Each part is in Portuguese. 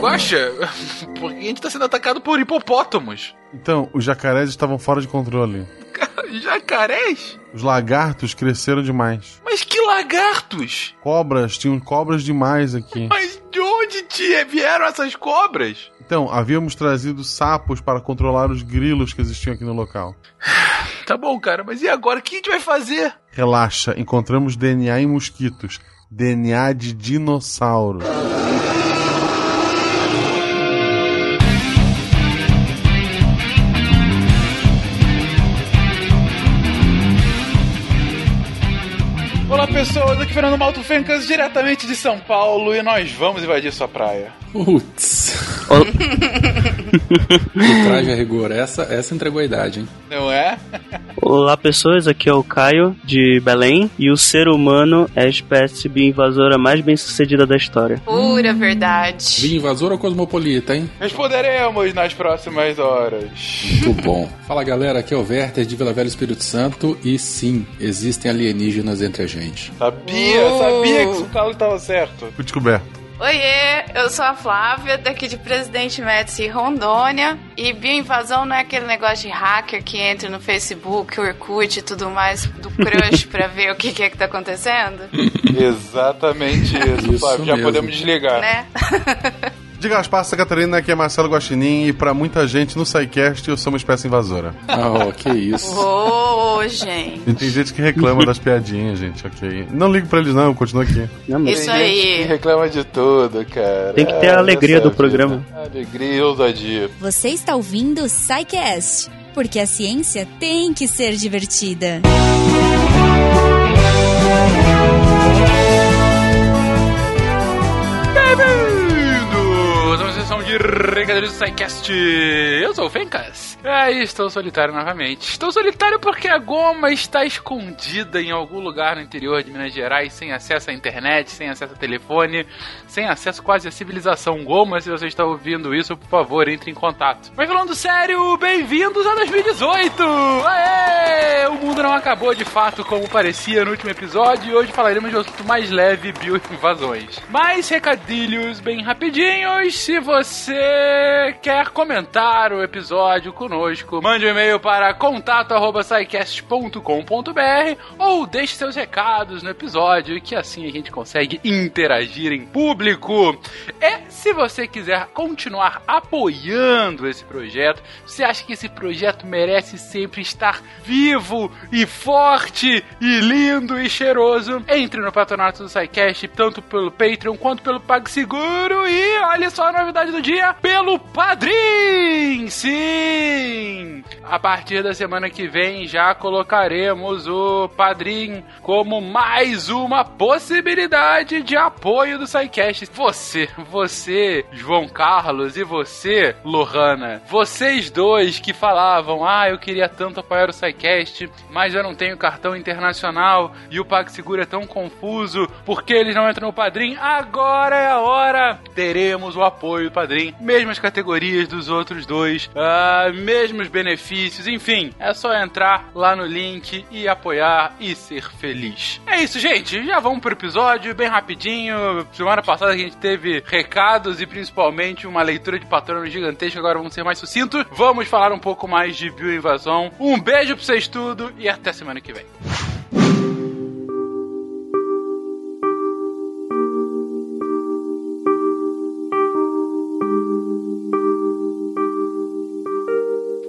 Guaxa, porque a gente tá sendo atacado por hipopótamos. Então, os jacarés estavam fora de controle. Jacarés? Os lagartos cresceram demais. Mas que lagartos? Cobras, tinham cobras demais aqui. Mas de onde tia, vieram essas cobras? Então, havíamos trazido sapos para controlar os grilos que existiam aqui no local. Tá bom, cara, mas e agora? O que a gente vai fazer? Relaxa, encontramos DNA em mosquitos. DNA de dinossauro. Olá pessoas, aqui Fernando Malto Fencas, diretamente de São Paulo, e nós vamos invadir sua praia. Putz. o traje a rigor, essa, essa entregou a idade, hein? Não é? Olá pessoas, aqui é o Caio de Belém e o ser humano é a espécie bioinvasora mais bem sucedida da história. Pura verdade. Vim invasor ou cosmopolita, hein? Responderemos nas próximas horas. Muito bom. Fala galera, aqui é o Werther de Vila Velha Espírito Santo e sim, existem alienígenas entre a gente. Sabia, Oh. sabia que o Carlos estava certo. Fui descoberto. Oiê, eu sou a Flávia, daqui de Presidente Médici, Rondônia. E bioinvasão não é aquele negócio de hacker que entra no Facebook, Orkut e tudo mais do crush pra ver o que, que é que tá acontecendo, Exatamente isso, Isso Flávio. Já mesmo. podemos desligar. né? Diga as passas, Catarina, aqui é Marcelo Guaxinim e pra muita gente no SciCast eu sou uma espécie invasora. Oh, que isso. Ô, gente. E tem gente que reclama das piadinhas, gente, ok. Não ligo pra eles não, eu continuo aqui. Isso Tem gente aí. que reclama de tudo, cara. Tem que ter a alegria do programa. vida. Alegria e ousadia. Você está ouvindo o SciCast, porque a ciência tem que ser divertida. Sessão de Regadores do SciCast. Eu sou o Fencas. É, e estou solitário novamente. Estou solitário porque a goma está escondida em algum lugar no interior de Minas Gerais, sem acesso à internet, sem acesso a telefone, sem acesso quase à civilização. Goma, se você está ouvindo isso, por favor, entre em contato. Mas falando sério, bem-vindos a 2018! Aê! O mundo não acabou de fato como parecia no último episódio e hoje falaremos de um assunto mais leve, bioinvasões. Mais recadilhos bem rapidinhos, se você quer comentar o episódio conosco, mande um e-mail para contato@scicast.com.br ou deixe seus recados no episódio, que assim a gente consegue interagir em público. E se você quiser continuar apoiando esse projeto, você acha que esse projeto merece sempre estar vivo e forte e lindo e cheiroso, entre no patronato do SciCast, tanto pelo Patreon quanto pelo PagSeguro. E olha só a novidade do dia, pelo Padrim! Sim! A partir da semana que vem já colocaremos o Padrim como mais uma possibilidade de apoio do SciCast. Você, você, João Carlos e você, Lohana, vocês dois que falavam, ah, eu queria tanto apoiar o SciCast, mas eu não tenho cartão internacional e o PagSeguro é tão confuso, porque eles não entram no Padrim? Agora é a hora! Teremos o apoio do Padrim, mesmas categorias dos outros dois, ah, mesmos benefícios, enfim, é só entrar lá no link e apoiar e ser feliz. É isso, gente, já vamos pro episódio, bem rapidinho. Semana passada a gente teve recados e principalmente uma leitura de patrono gigantesca, agora vamos ser mais sucintos. Vamos falar um pouco mais de bioinvasão. Um beijo pra vocês tudo e até semana que vem.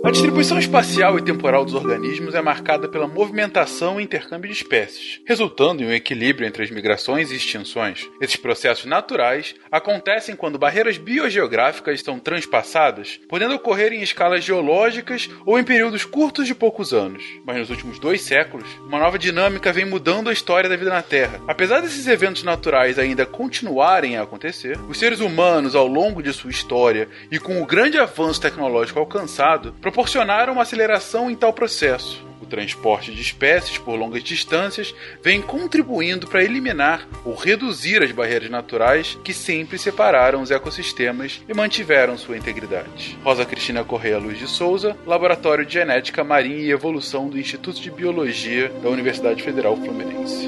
A distribuição espacial e temporal dos organismos é marcada pela movimentação e intercâmbio de espécies, resultando em um equilíbrio entre as migrações e extinções. Esses processos naturais acontecem quando barreiras biogeográficas são transpassadas, podendo ocorrer em escalas geológicas ou em períodos curtos de poucos anos. Mas nos últimos dois séculos, uma nova dinâmica vem mudando a história da vida na Terra. Apesar desses eventos naturais ainda continuarem a acontecer, os seres humanos, ao longo de sua história e com o grande avanço tecnológico alcançado, proporcionaram uma aceleração em tal processo. O transporte de espécies por longas distâncias vem contribuindo para eliminar ou reduzir as barreiras naturais que sempre separaram os ecossistemas e mantiveram sua integridade. Rosa Cristina Correia Luz de Souza, Laboratório de Genética Marinha e Evolução do Instituto de Biologia da Universidade Federal Fluminense.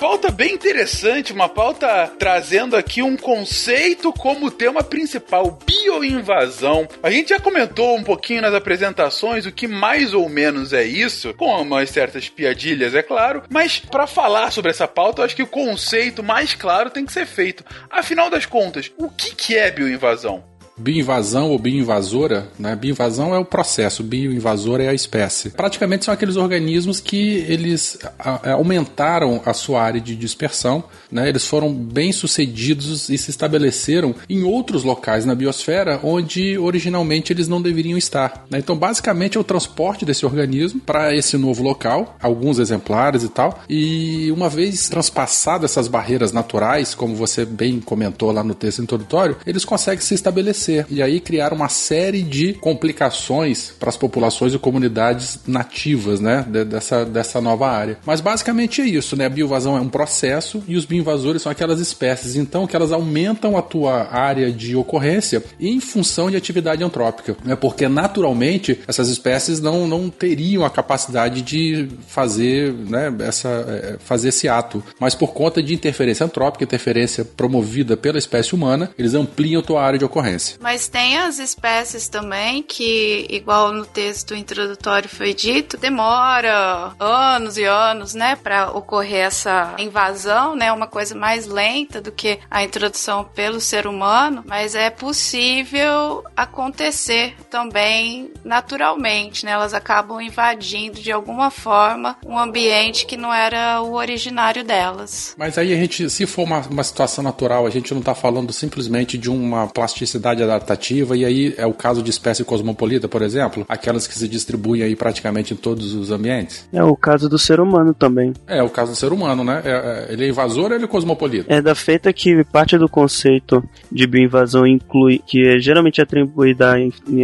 Pauta bem interessante, uma pauta trazendo aqui um conceito como tema principal, bioinvasão. A gente já comentou um pouquinho nas apresentações o que mais ou menos é isso, com umas certas piadilhas, é claro, mas para falar sobre essa pauta, eu acho que o conceito mais claro tem que ser feito. Afinal das contas, o que, que é bioinvasão? Bioinvasão ou bioinvasora, né? Bioinvasão é o processo, bioinvasora é a espécie. Praticamente são aqueles organismos que eles aumentaram a sua área de dispersão, né? Eles foram bem sucedidos e se estabeleceram em outros locais na biosfera onde originalmente eles não deveriam estar. Né? Então, basicamente, é o transporte desse organismo para esse novo local, alguns exemplares e tal. E uma vez transpassadas essas barreiras naturais, como você bem comentou lá no texto introdutório, eles conseguem se estabelecer e aí criar uma série de complicações para as populações e comunidades nativas, né, dessa, dessa nova área. Mas basicamente é isso, né? A bioinvasão é um processo e os bioinvasores são aquelas espécies, então, que elas aumentam a tua área de ocorrência em função de atividade antrópica, né? Porque naturalmente essas espécies não, não teriam a capacidade de fazer, né, essa, é, fazer esse ato, mas por conta de interferência antrópica, interferência promovida pela espécie humana, eles ampliam a tua área de ocorrência. Mas tem as espécies também que, igual no texto introdutório foi dito, demora anos e anos, né, para ocorrer essa invasão, né, uma coisa mais lenta do que a introdução pelo ser humano, mas é possível acontecer também naturalmente, né? Elas acabam invadindo de alguma forma um ambiente que não era o originário delas. Mas aí a gente, se for uma, uma situação natural, a gente não está falando simplesmente de uma plasticidade adaptativa, e aí é o caso de espécie cosmopolita, por exemplo, aquelas que se distribuem aí praticamente em todos os ambientes. É o caso do ser humano também. É o caso do ser humano, né? É, é, ele é invasor ou ele é cosmopolita? É da feita que parte do conceito de bioinvasão inclui, que é geralmente atribuída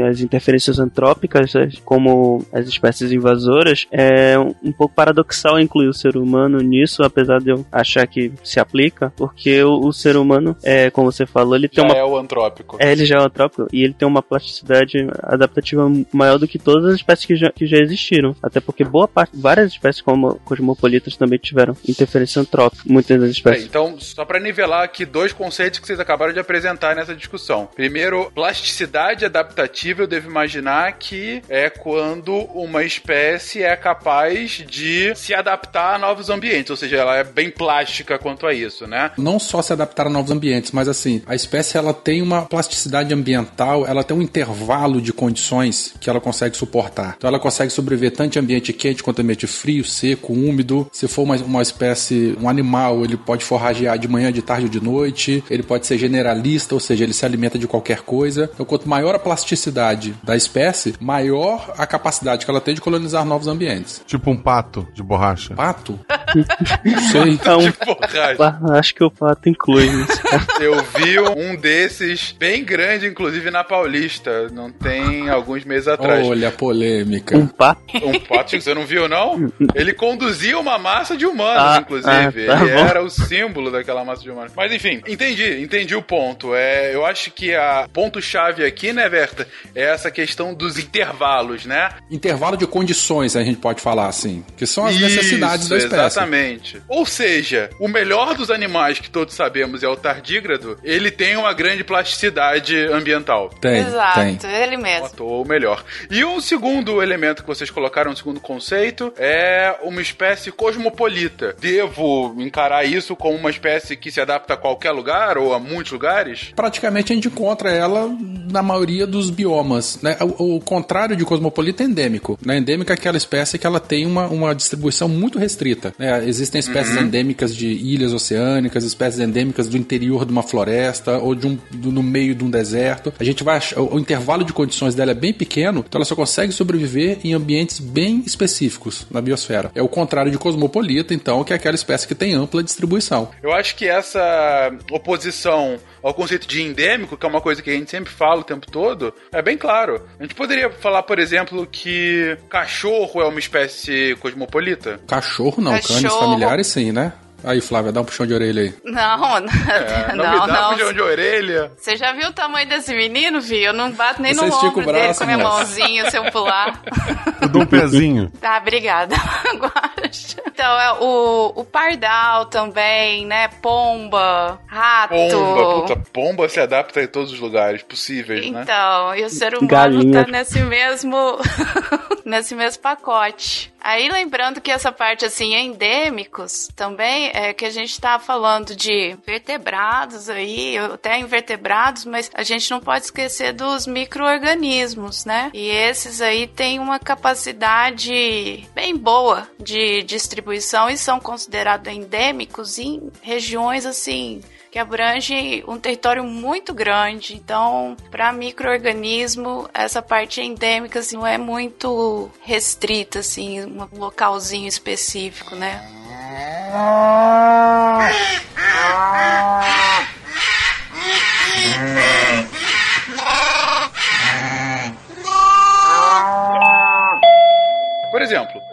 às interferências antrópicas, né, como as espécies invasoras, é um pouco paradoxal incluir o ser humano nisso, apesar de eu achar que se aplica, porque o, o ser humano, é, como você falou, ele tem já uma. é o antrópico. É, ele geotrópico e ele tem uma plasticidade adaptativa maior do que todas as espécies que já, que já existiram. Até porque boa parte, várias espécies como cosmopolitas também tiveram interferência antrópica, muitas das espécies. É, então, só para nivelar aqui dois conceitos que vocês acabaram de apresentar nessa discussão. Primeiro, plasticidade adaptativa, eu devo imaginar que é quando uma espécie é capaz de se adaptar a novos ambientes, ou seja, ela é bem plástica quanto a isso, né? Não só se adaptar a novos ambientes, mas assim, a espécie ela tem uma plasticidade ambiental, ela tem um intervalo de condições que ela consegue suportar. Então ela consegue sobreviver tanto em ambiente quente quanto em ambiente frio, seco, úmido. Se for uma, uma espécie, um animal, ele pode forragear de manhã, de tarde ou de noite. Ele pode ser generalista, ou seja, ele se alimenta de qualquer coisa. Então, quanto maior a plasticidade da espécie, maior a capacidade que ela tem de colonizar novos ambientes. Tipo um pato de borracha. Pato? Não sei. É um- De borracha. acho que o pato inclui isso. Eu vi um desses bem grande, inclusive na Paulista, não tem alguns meses atrás. Olha a polêmica. Um pato? Um pato que você não viu, não? Ele conduzia uma massa de humanos, Ah, inclusive. ah, tá Ele bom. era o símbolo daquela massa de humanos. Mas enfim, entendi, entendi o ponto. É, eu acho que a ponto-chave aqui, né, Verta, é essa questão dos intervalos, né? Intervalo de condições, a gente pode falar assim. Que são as Isso, necessidades da espécie. Exatamente. Ou seja, o melhor dos animais que todos sabemos é o tardígrado, ele tem uma grande plasticidade ambiental. Tem, Exato, tem. ele mesmo. Ou melhor. E um segundo elemento que vocês colocaram, um segundo conceito, é uma espécie cosmopolita. Devo encarar isso como uma espécie que se adapta a qualquer lugar ou a muitos lugares? Praticamente a gente encontra ela na maioria dos biomas. Né? O, o contrário de cosmopolita é endêmico. Né? Endêmica é aquela espécie que ela tem uma, uma distribuição muito restrita. né? Existem espécies endêmicas de ilhas oceânicas, espécies endêmicas do interior de uma floresta ou de um, do- no meio de um deserto. A gente vai achar, o, o intervalo de condições dela é bem pequeno, então ela só consegue sobreviver em ambientes bem específicos na biosfera. É o contrário de cosmopolita, então, que é aquela espécie que tem ampla distribuição. Eu acho que essa oposição ao conceito de endêmico, que é uma coisa que a gente sempre fala o tempo todo, é bem claro. A gente poderia falar, por exemplo, que cachorro é uma espécie cosmopolita? Cachorro não, Cachorro. cães familiares sim, né? Aí, Flávia, dá um puxão de orelha aí. Não, É, não, não, me dá não. puxão de orelha. Você já viu o tamanho desse menino, Vi? Eu não bato nem Você no ombro dele braço, com a minha mãozinha se eu pular. Eu dou um pezinho. Tá, obrigada. Então, é o, o pardal também, né? Pomba, rato. Pomba, puta, pomba se adapta em todos os lugares possíveis, né? Então, e o ser humano Galinha. tá nesse mesmo nesse mesmo pacote. Aí lembrando que essa parte assim endêmicos também é que a gente tá falando de vertebrados aí, até invertebrados, mas a gente não pode esquecer dos micro-organismos, né? E esses aí têm uma capacidade bem boa de distribuição e são considerados endêmicos em regiões assim que abrange um território muito grande. Então, para microorganismo, essa parte endêmica assim, não é muito restrita assim, um localzinho específico, né? Por exemplo,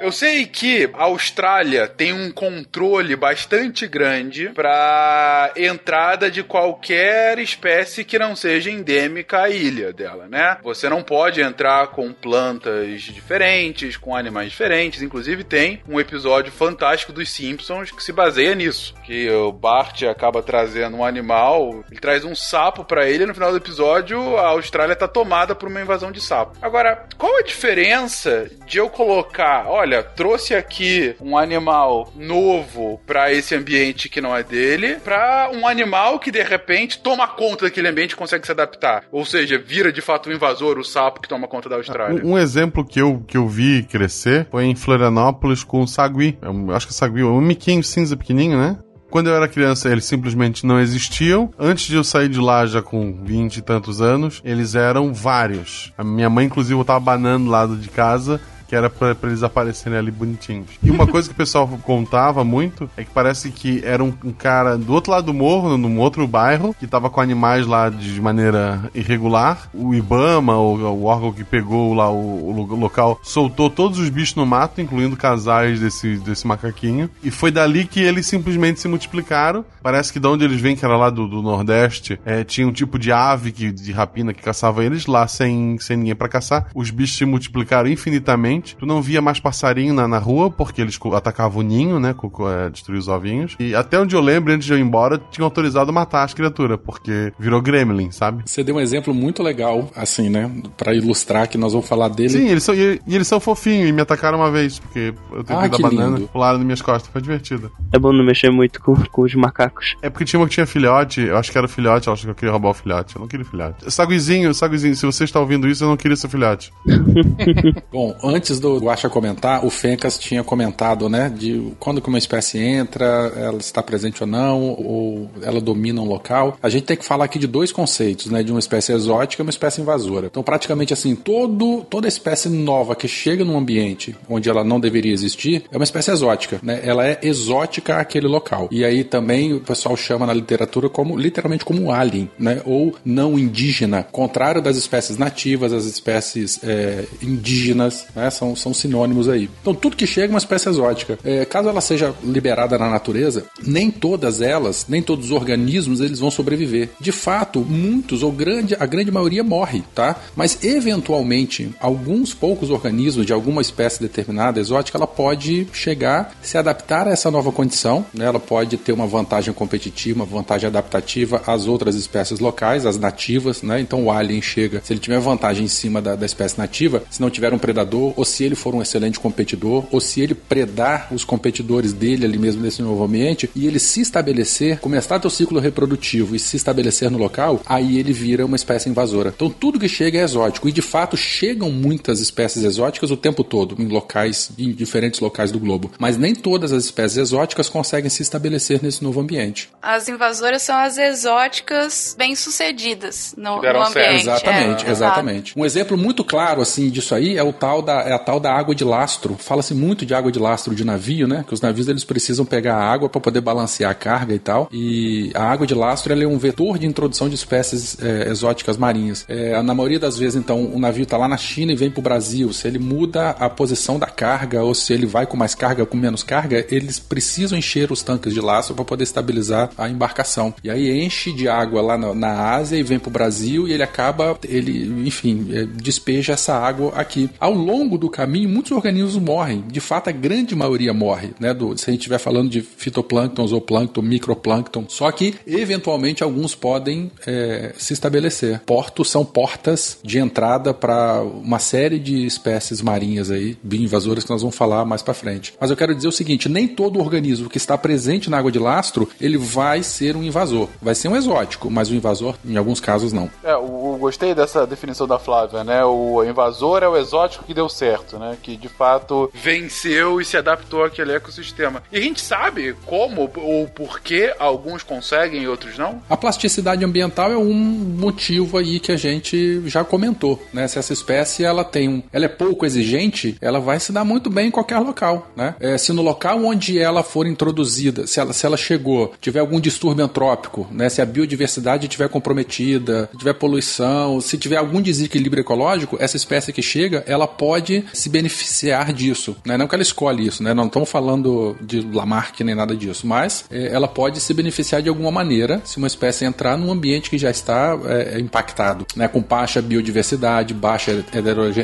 eu sei que a Austrália tem um controle bastante grande para entrada de qualquer espécie que não seja endêmica à ilha dela, né? Você não pode entrar com plantas diferentes, com animais diferentes. Inclusive tem um episódio fantástico dos Simpsons que se baseia nisso, que o Bart acaba trazendo um animal, ele traz um sapo para ele e no final do episódio a Austrália tá tomada por uma invasão de sapo. Agora, qual a diferença de eu colocar, olha, trouxe aqui um animal novo para esse ambiente que não é dele, para um animal que de repente toma conta daquele ambiente e consegue se adaptar. Ou seja, vira de fato um invasor, o sapo que toma conta da Austrália. Um, um exemplo que eu, que eu vi crescer foi em Florianópolis com o sagui. Eu acho que o sagui é um miquinho cinza pequenininho, né? Quando eu era criança, eles simplesmente não existiam. Antes de eu sair de lá, já com 20 e tantos anos, eles eram vários. A minha mãe, inclusive, eu tava banando lado de casa que era pra, pra eles aparecerem ali bonitinhos. E uma coisa que o pessoal contava muito é que parece que era um, um cara do outro lado do morro, num outro bairro, que tava com animais lá de maneira irregular. O Ibama, o, o órgão que pegou lá o, o lo- local, soltou todos os bichos no mato, incluindo casais desse, desse macaquinho. E foi dali que eles simplesmente se multiplicaram. Parece que de onde eles vêm, que era lá do, do Nordeste, é, tinha um tipo de ave que, de rapina que caçava eles lá sem, sem ninguém pra caçar. Os bichos se multiplicaram infinitamente. Tu não via mais passarinho na, na rua, porque eles atacavam o ninho, né? Co, co- é, destruir os ovinhos. E até onde eu lembro, antes de eu ir embora, tinham autorizado matar as criaturas, porque virou gremlin, sabe? Você deu um exemplo muito legal, assim, né? Pra ilustrar que nós vamos falar dele. Sim, eles são, e, e eles são fofinhos e me atacaram uma vez, porque eu tentei Ah, dar banana, lindo. pularam nas minhas costas, foi divertido. É bom não mexer muito com, com os macacos. É porque tinha uma que tinha filhote, eu acho que era o filhote, eu acho que eu queria roubar o filhote. Eu não queria filhote. Saguizinho, Saguizinho, se você está ouvindo isso, eu não queria seu filhote. Bom, antes do Guaxa comentar, o Fencas tinha comentado, né, de quando que uma espécie entra, ela está presente ou não, ou ela domina um local. A gente tem que falar aqui de dois conceitos, né, de uma espécie exótica e uma espécie invasora. Então, praticamente assim, todo, toda espécie nova que chega num ambiente onde ela não deveria existir é uma espécie exótica, né? Ela é exótica àquele local. E aí também o pessoal chama na literatura como literalmente como alien, né? Ou não indígena, contrário das espécies nativas, as espécies é, indígenas, né? São, são sinônimos aí. Então tudo que chega é uma espécie exótica. É, caso ela seja liberada na natureza, nem todas elas, nem todos os organismos, eles vão sobreviver. De fato, muitos ou grande, a grande maioria morre, tá? Mas eventualmente, alguns poucos organismos de alguma espécie determinada exótica, ela pode chegar, se adaptar a essa nova condição, né? Ela pode ter uma vantagem competitiva, uma vantagem adaptativa às outras espécies locais, às nativas, né? Então o alien chega, se ele tiver vantagem em cima da, da espécie nativa, se não tiver um predador, ou se ele for um excelente competidor, ou se ele predar os competidores dele ali mesmo nesse novo ambiente, e ele se estabelecer, começar teu ciclo reprodutivo e se estabelecer no local, aí ele vira uma espécie invasora. Então tudo que chega é exótico, e de fato chegam muitas espécies exóticas o tempo todo, em locais, em diferentes locais do globo. Mas nem todas as espécies exóticas conseguem se estabelecer nesse novo ambiente. As invasoras são as exóticas bem-sucedidas no, no certo. ambiente. Exatamente, é, exatamente. Um exemplo muito claro assim disso aí é o tal da a tal da água de lastro. Fala-se muito de água de lastro de navio, né? Que os navios eles precisam pegar água para poder balancear a carga e tal. E a água de lastro é um vetor de introdução de espécies é, exóticas marinhas. É, na maioria das vezes, então, o navio tá lá na China e vem pro Brasil. Se ele muda a posição da carga ou se ele vai com mais carga, com menos carga, eles precisam encher os tanques de lastro para poder estabilizar a embarcação. E aí enche de água lá na, na Ásia e vem pro Brasil e ele acaba, ele, enfim, é, despeja essa água aqui. Ao longo do caminho, muitos organismos morrem. De fato, a grande maioria morre, né? Do, se a gente estiver falando de fitoplâncton, zooplâncton, microplâncton. Só que, eventualmente, alguns podem é, se estabelecer. Portos são portas de entrada para uma série de espécies marinhas aí, bioinvasoras, que nós vamos falar mais para frente. Mas eu quero dizer o seguinte: nem todo organismo que está presente na água de lastro ele vai ser um invasor. Vai ser um exótico, mas o invasor, em alguns casos, não. É, eu gostei dessa definição da Flávia, né? O invasor é o exótico que deu certo, né? Que de fato venceu e se adaptou àquele ecossistema. E a gente sabe como ou por que alguns conseguem e outros não? A plasticidade ambiental é um motivo aí que a gente já comentou, né? Se essa espécie ela tem um, ela é pouco exigente, ela vai se dar muito bem em qualquer local, né? É, se no local onde ela for introduzida, se ela, se ela chegou, tiver algum distúrbio antrópico, né? Se a biodiversidade estiver comprometida, se tiver poluição, se tiver algum desequilíbrio ecológico, essa espécie que chega, ela pode se beneficiar disso, né? Não que ela escolhe isso, né? Não estamos falando de Lamarck nem nada disso, mas é, ela pode se beneficiar de alguma maneira se uma espécie entrar num ambiente que já está é, impactado, né? Com baixa biodiversidade, baixa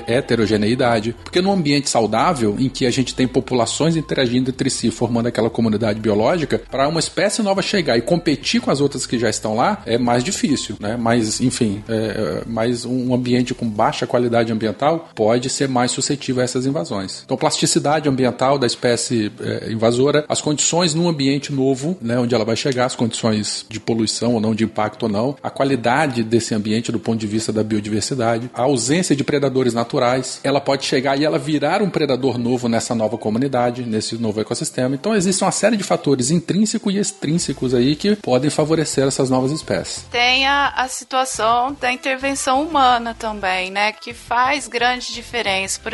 heterogeneidade, porque num ambiente saudável, em que a gente tem populações interagindo entre si, formando aquela comunidade biológica, para uma espécie nova chegar e competir com as outras que já estão lá, é mais difícil, né? Mas, enfim, é, é mais um ambiente com baixa qualidade ambiental pode ser mais suscetível a essas invasões. Então, plasticidade ambiental da espécie é, invasora, as condições num ambiente novo, né, onde ela vai chegar, as condições de poluição ou não, de impacto ou não, a qualidade desse ambiente do ponto de vista da biodiversidade, a ausência de predadores naturais, ela pode chegar e ela virar um predador novo nessa nova comunidade, nesse novo ecossistema. Então, existe uma série de fatores intrínsecos e extrínsecos aí que podem favorecer essas novas espécies. Tem a, a situação da intervenção humana também, né? Que faz grande diferença. Por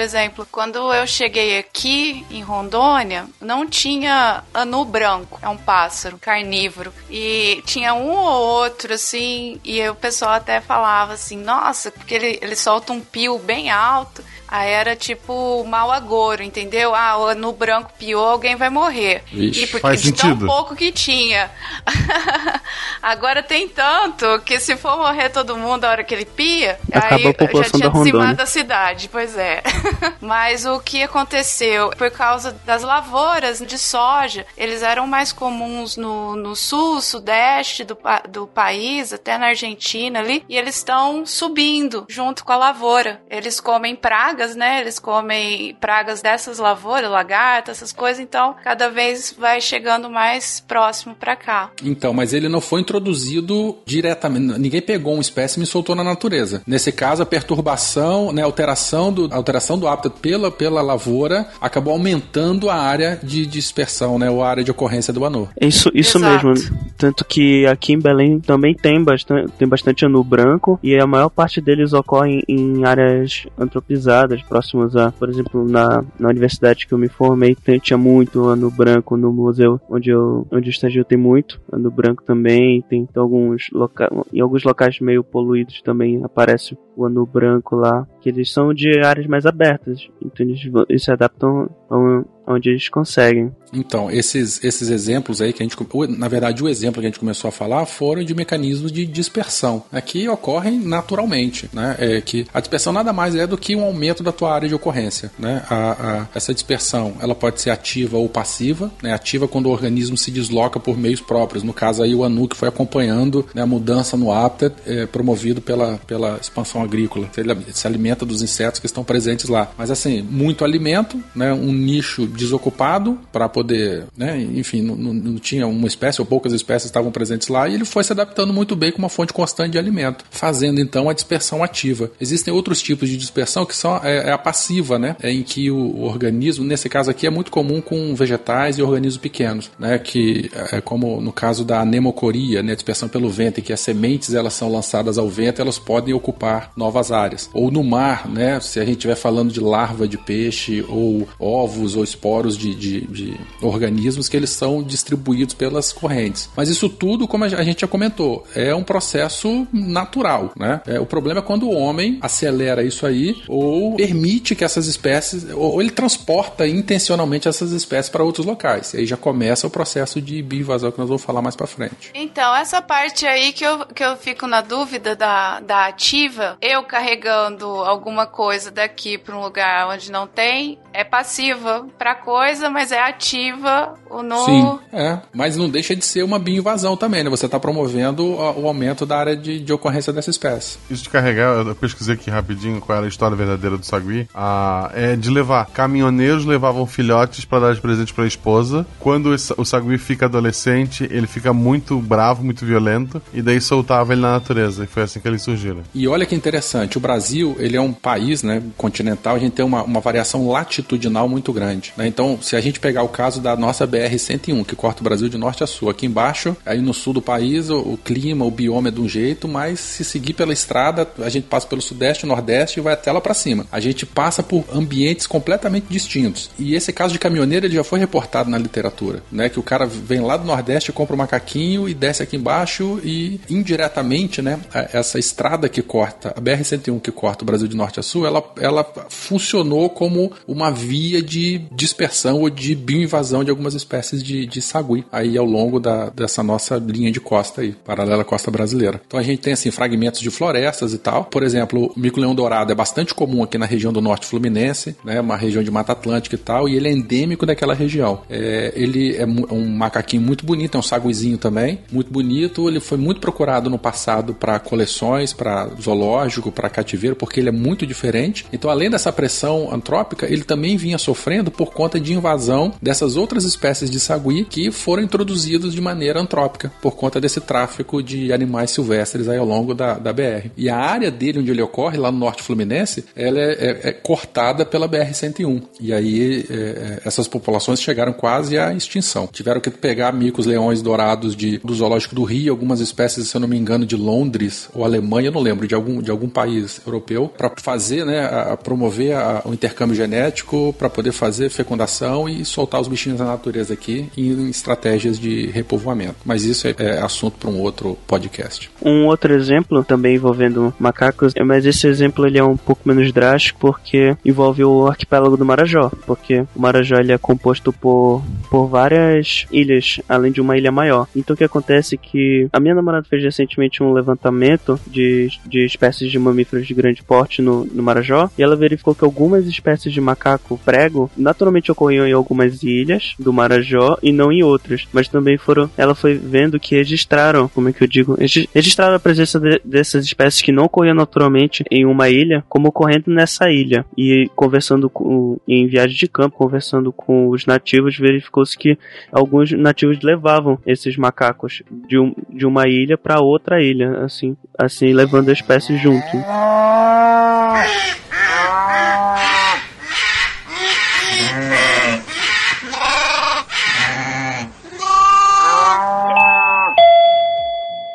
quando eu cheguei aqui em Rondônia, não tinha anu branco, é um pássaro carnívoro. E tinha um ou outro, assim, e o pessoal até falava assim, nossa, porque ele, ele solta um pio bem alto. Aí era tipo mau agouro, entendeu? Ah, no branco piou, alguém vai morrer. Ixi, e porque faz de sentido. tão pouco que tinha. Agora tem tanto que se for morrer todo mundo a hora que ele pia, Acaba aí a população já tinha da dizimado a cidade, pois é. Mas o que aconteceu? Por causa das lavouras de soja, eles eram mais comuns no, no sul, sudeste do, do país, até na Argentina ali, e eles estão subindo junto com a lavoura. Eles comem pragas, né? Eles comem pragas dessas lavouras, lagarta, essas coisas, então cada vez vai chegando mais próximo pra cá. Então, mas ele não foi introduzido diretamente. Ninguém pegou uma espécime e soltou na natureza. Nesse caso, a perturbação, né, a alteração do, alteração do hábitat pela, pela lavoura acabou aumentando a área de dispersão, né, ou a área de ocorrência do anu. Isso, isso Exato. mesmo. Tanto que aqui em Belém também tem bastante, tem bastante anu branco e a maior parte deles ocorre em áreas antropizadas, próximas a, por exemplo, na, na universidade que eu me formei, tinha muito anu branco no museu onde eu, onde eu estagio tem muito anu branco também, tem alguns locais, em alguns locais meio poluídos também aparece o anu branco lá, que eles são de áreas mais abertas, então eles, eles se adaptam ao- onde eles conseguem. Então, esses, esses exemplos aí que a gente. Na verdade, o exemplo que a gente começou a falar foram de mecanismos de dispersão, né, que ocorrem naturalmente. Né, é que a dispersão nada mais é do que um aumento da tua área de ocorrência. Né, a, a- essa dispersão ela pode ser ativa ou passiva. Né, ativa quando o organismo se desloca por meios próprios. No caso aí, o ANU que foi acompanhando né, a mudança no hábitat é, promovido pela, pela expansão agrícola. Ele se alimenta dos insetos que estão presentes lá. Mas assim, muito alimento, né, um nicho desocupado para poder, né, enfim, não, não- tinha uma espécie ou poucas espécies estavam presentes lá e ele foi se adaptando muito bem com uma fonte constante de alimento, fazendo então a dispersão ativa. Existem outros tipos de dispersão que são é, é a passiva, né, é em que o, organismo, nesse caso aqui é muito comum com vegetais e organismos pequenos, né, que é como no caso da anemocoria, né, dispersão pelo vento, em que as sementes elas são lançadas ao vento, elas podem ocupar novas áreas. Ou no mar, né, se a gente estiver falando de larva de peixe ou ovos ou poros de, de, de, organismos que eles são distribuídos pelas correntes. Mas isso tudo, como a gente já comentou, é um processo natural, né? É, o problema é quando o homem acelera isso aí ou permite que essas espécies, ou ele transporta intencionalmente essas espécies para outros locais. E aí já começa o processo de bioinvasão que nós vamos falar mais para frente. Então, essa parte aí que eu, que eu fico na dúvida da, da ativa, eu carregando alguma coisa daqui para um lugar onde não tem, é passiva para coisa, mas é ativa no. Sim, é. Mas não deixa de ser uma bioinvasão também, né? Você está promovendo o aumento da área de, de ocorrência dessa espécie. Isso de carregar, eu pesquisei aqui rapidinho qual era a história verdadeira do sagui. Ah, é de levar. Caminhoneiros levavam filhotes para dar de presente para a esposa. Quando o sagui fica adolescente, ele fica muito bravo, muito violento, e daí soltava ele na natureza. E foi assim que eles surgiram. E olha que interessante, o Brasil, ele é um país, né, continental, a gente tem uma, uma variação latitudinal muito grande. Né? Então, se a gente pegar o caso da nossa BR-101, que corta o Brasil de norte a sul, aqui embaixo, aí no sul do país, o, o clima, o bioma é de um jeito, mas se seguir pela estrada, a gente passa pelo sudeste, nordeste e vai até lá para cima. A gente passa por ambientes completamente distintos. E esse caso de caminhoneiro, ele já foi reportado na literatura, né, que o cara vem lá do nordeste, compra um macaquinho e desce aqui embaixo e indiretamente, né, essa estrada que corta, a BR-101 que corta o Brasil de norte a sul, ela, ela funcionou como uma via de dispersão ou de bioinvasão de algumas espécies de, de sagui aí ao longo da, dessa nossa linha de costa aí, paralela à costa brasileira. Então a gente tem assim fragmentos de florestas e tal. Por exemplo, o mico-leão dourado é bastante comum aqui na região do norte fluminense, né, uma região de Mata Atlântica e tal, e ele é endêmico daquela região. É, ele é um macaquinho muito bonito, é um saguizinho também, muito bonito. Ele foi muito procurado no passado para coleções, para zoológico, para cativeiro, porque ele é muito diferente. Então, além dessa pressão antrópica, ele também vinha sofrendo por conta de invasão dessas outras espécies de sagui que foram introduzidos de maneira antrópica, por conta desse tráfico de animais silvestres aí ao longo da, da BR. E a área dele, onde ele ocorre, lá no norte fluminense, ela é, é, é cortada pela BR-101. E aí, é, é, essas populações chegaram quase à extinção. Tiveram que pegar micos leões dourados de, do zoológico do Rio, algumas espécies, se eu não me engano, de Londres ou Alemanha, não lembro, de algum, de algum país europeu, para fazer, né, a, promover a, o intercâmbio genético, para poder fazer fecundação e soltar os bichinhos da natureza aqui em estratégias de repovoamento. Mas isso é, é assunto para um outro podcast. Um outro exemplo, também envolvendo macacos, mas esse exemplo ele é um pouco menos drástico porque envolve o arquipélago do Marajó, porque o Marajó ele é composto por, por várias ilhas, além de uma ilha maior. Então o que acontece é que a minha namorada fez recentemente um levantamento de, de espécies de mamíferos de grande porte no, no Marajó e ela verificou que algumas espécies de macaco prego naturalmente ocorriam em algumas ilhas do Marajó e não em outras, mas também foram ela foi vendo que registraram, como é que eu digo, registraram a presença de, dessas espécies que não ocorriam naturalmente em uma ilha como ocorrendo nessa ilha e conversando com, em viagem de campo, conversando com os nativos, verificou-se que alguns nativos levavam esses macacos de, um, de uma ilha para outra ilha, assim, assim levando a espécie junto.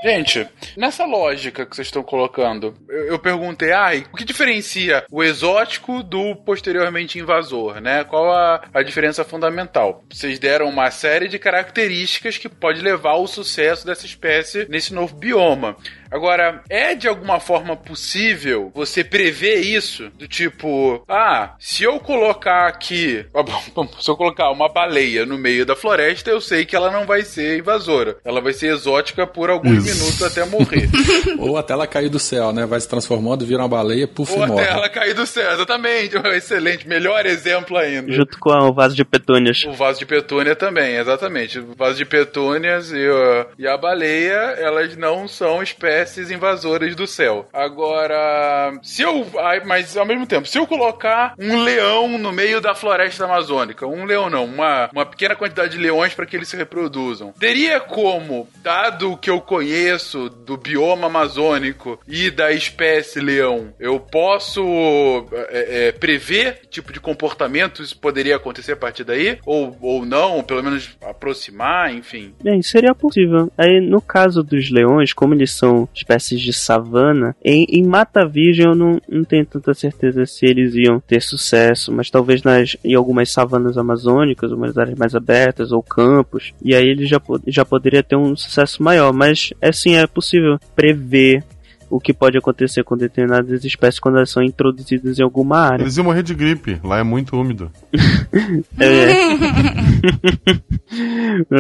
Gente, nessa lógica que vocês estão colocando, eu, eu perguntei, ai, o que diferencia o exótico do posteriormente invasor, né? Qual a, a diferença fundamental? Vocês deram uma série de características que pode levar ao sucesso dessa espécie nesse novo bioma. Agora, é de alguma forma possível você prever isso? Do tipo, ah, se eu colocar aqui, se eu colocar uma baleia no meio da floresta, eu sei que ela não vai ser invasora. Ela vai ser exótica por alguns isso. minutos até morrer. Ou até ela cair do céu, né? Vai se transformando, vira uma baleia, puf, Ou morre. até ela cair do céu, exatamente. Excelente, melhor exemplo ainda. Junto com o vaso de petúnias. O vaso de petúnia também, exatamente. O vaso de petúnias e, e a baleia, elas não são espécies espécies invasoras do céu. Agora, se eu. Mas ao mesmo tempo, se eu colocar um leão no meio da floresta amazônica, um leão não, uma, uma pequena quantidade de leões para que eles se reproduzam, teria como, dado o que eu conheço do bioma amazônico e da espécie leão, eu posso é, é, prever que tipo de comportamento isso poderia acontecer a partir daí? Ou, ou não, pelo menos aproximar, enfim. Bem, seria possível. Aí, no caso dos leões, como eles são espécies de savana, em, em Mata Virgem eu não, não tenho tanta certeza se eles iam ter sucesso, mas talvez nas, em algumas savanas amazônicas, umas áreas mais abertas ou campos, e aí ele já, já poderia ter um sucesso maior. Mas, assim, é possível prever o que pode acontecer com determinadas espécies quando elas são introduzidas em alguma área. Eles iam morrer de gripe, lá é muito úmido. É.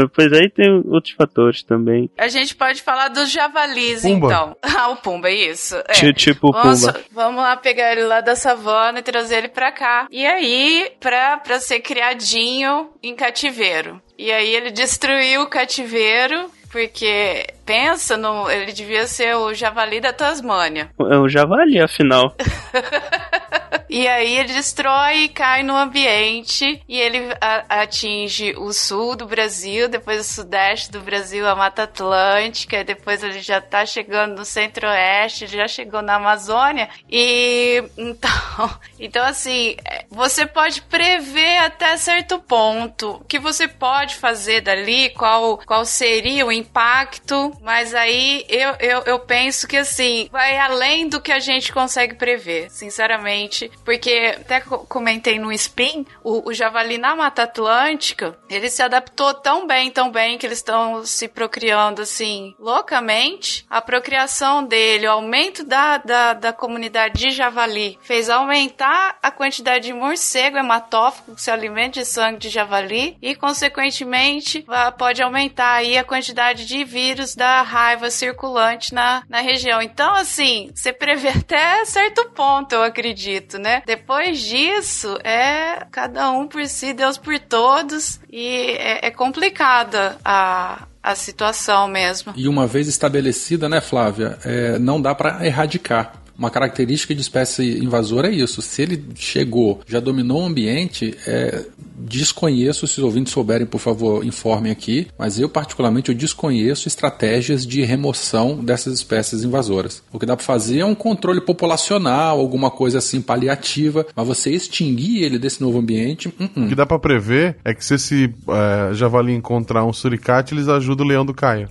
pois aí tem outros fatores também. A gente pode falar dos javalis, Pumba. então. Ah, o Pumba, é isso. É. Ti- Tipo o Vamos, Pumba. vamos lá pegar ele lá da savana e trazer ele pra cá. E aí, pra, pra ser criadinho em cativeiro. E aí ele destruiu o cativeiro, porque pensa, no, ele devia ser o javali da Tasmânia. É um javali, afinal. E aí ele destrói e cai no ambiente e ele a- atinge o sul do Brasil, depois o sudeste do Brasil, a Mata Atlântica, depois ele já tá chegando no centro-oeste, já chegou na Amazônia. E então, então assim, é, você pode prever até certo ponto o que você pode fazer dali, qual, qual seria o impacto, mas aí eu, eu, eu penso que assim, vai além do que a gente consegue prever, sinceramente, porque até co- comentei no Spin, o, o javali na Mata Atlântica, ele se adaptou tão bem, tão bem, que eles estão se procriando assim, loucamente. A procriação dele, o aumento da, da, da comunidade de javali, fez aumentar a quantidade de morcego hematófago que se alimenta de sangue de javali e, consequentemente, pode aumentar aí a quantidade de vírus da raiva circulante na, na região. Então, assim, você prevê até certo ponto, eu acredito, né? Depois disso, é cada um por si, Deus por todos, e é, é complicada a, a situação mesmo. E uma vez estabelecida, né, Flávia, é, não dá para erradicar. Uma característica de espécie invasora é isso. Se ele chegou, já dominou o ambiente, é, desconheço, se os ouvintes souberem, por favor, informem aqui, mas eu particularmente eu desconheço estratégias de remoção dessas espécies invasoras. O que dá para fazer é um controle populacional, alguma coisa assim paliativa, mas você extinguir ele desse novo ambiente, uh O que dá pra prever é que se esse é, javali encontrar um suricate, eles ajudam o leão do Caio.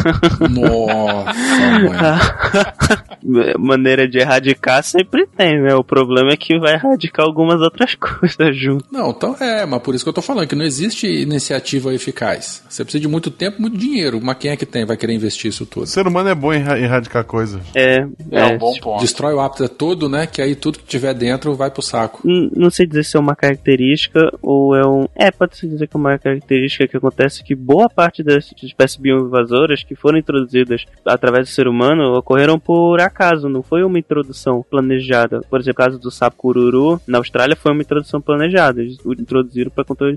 nossa, mãe. Maneira de erradicar sempre tem, né? O problema é que vai erradicar algumas outras coisas junto. Não, então é, mas por isso que eu tô falando que não existe iniciativa eficaz. Você precisa de muito tempo, muito dinheiro. Mas quem é que tem vai querer investir isso tudo? O ser humano é bom em erra- erradicar coisas. É, É, um bom ponto. Destrói o hábitat todo, né? Que aí tudo que tiver dentro vai pro saco. N- Não sei dizer se é uma característica ou é um. É, pode-se dizer que é uma característica que acontece que boa parte das espécies bioinvasoras que foram introduzidas através do ser humano ocorreram por acaso, não foi uma introdução planejada. Por exemplo, o caso do sapo cururu na Austrália foi uma introdução planejada. Eles o introduziram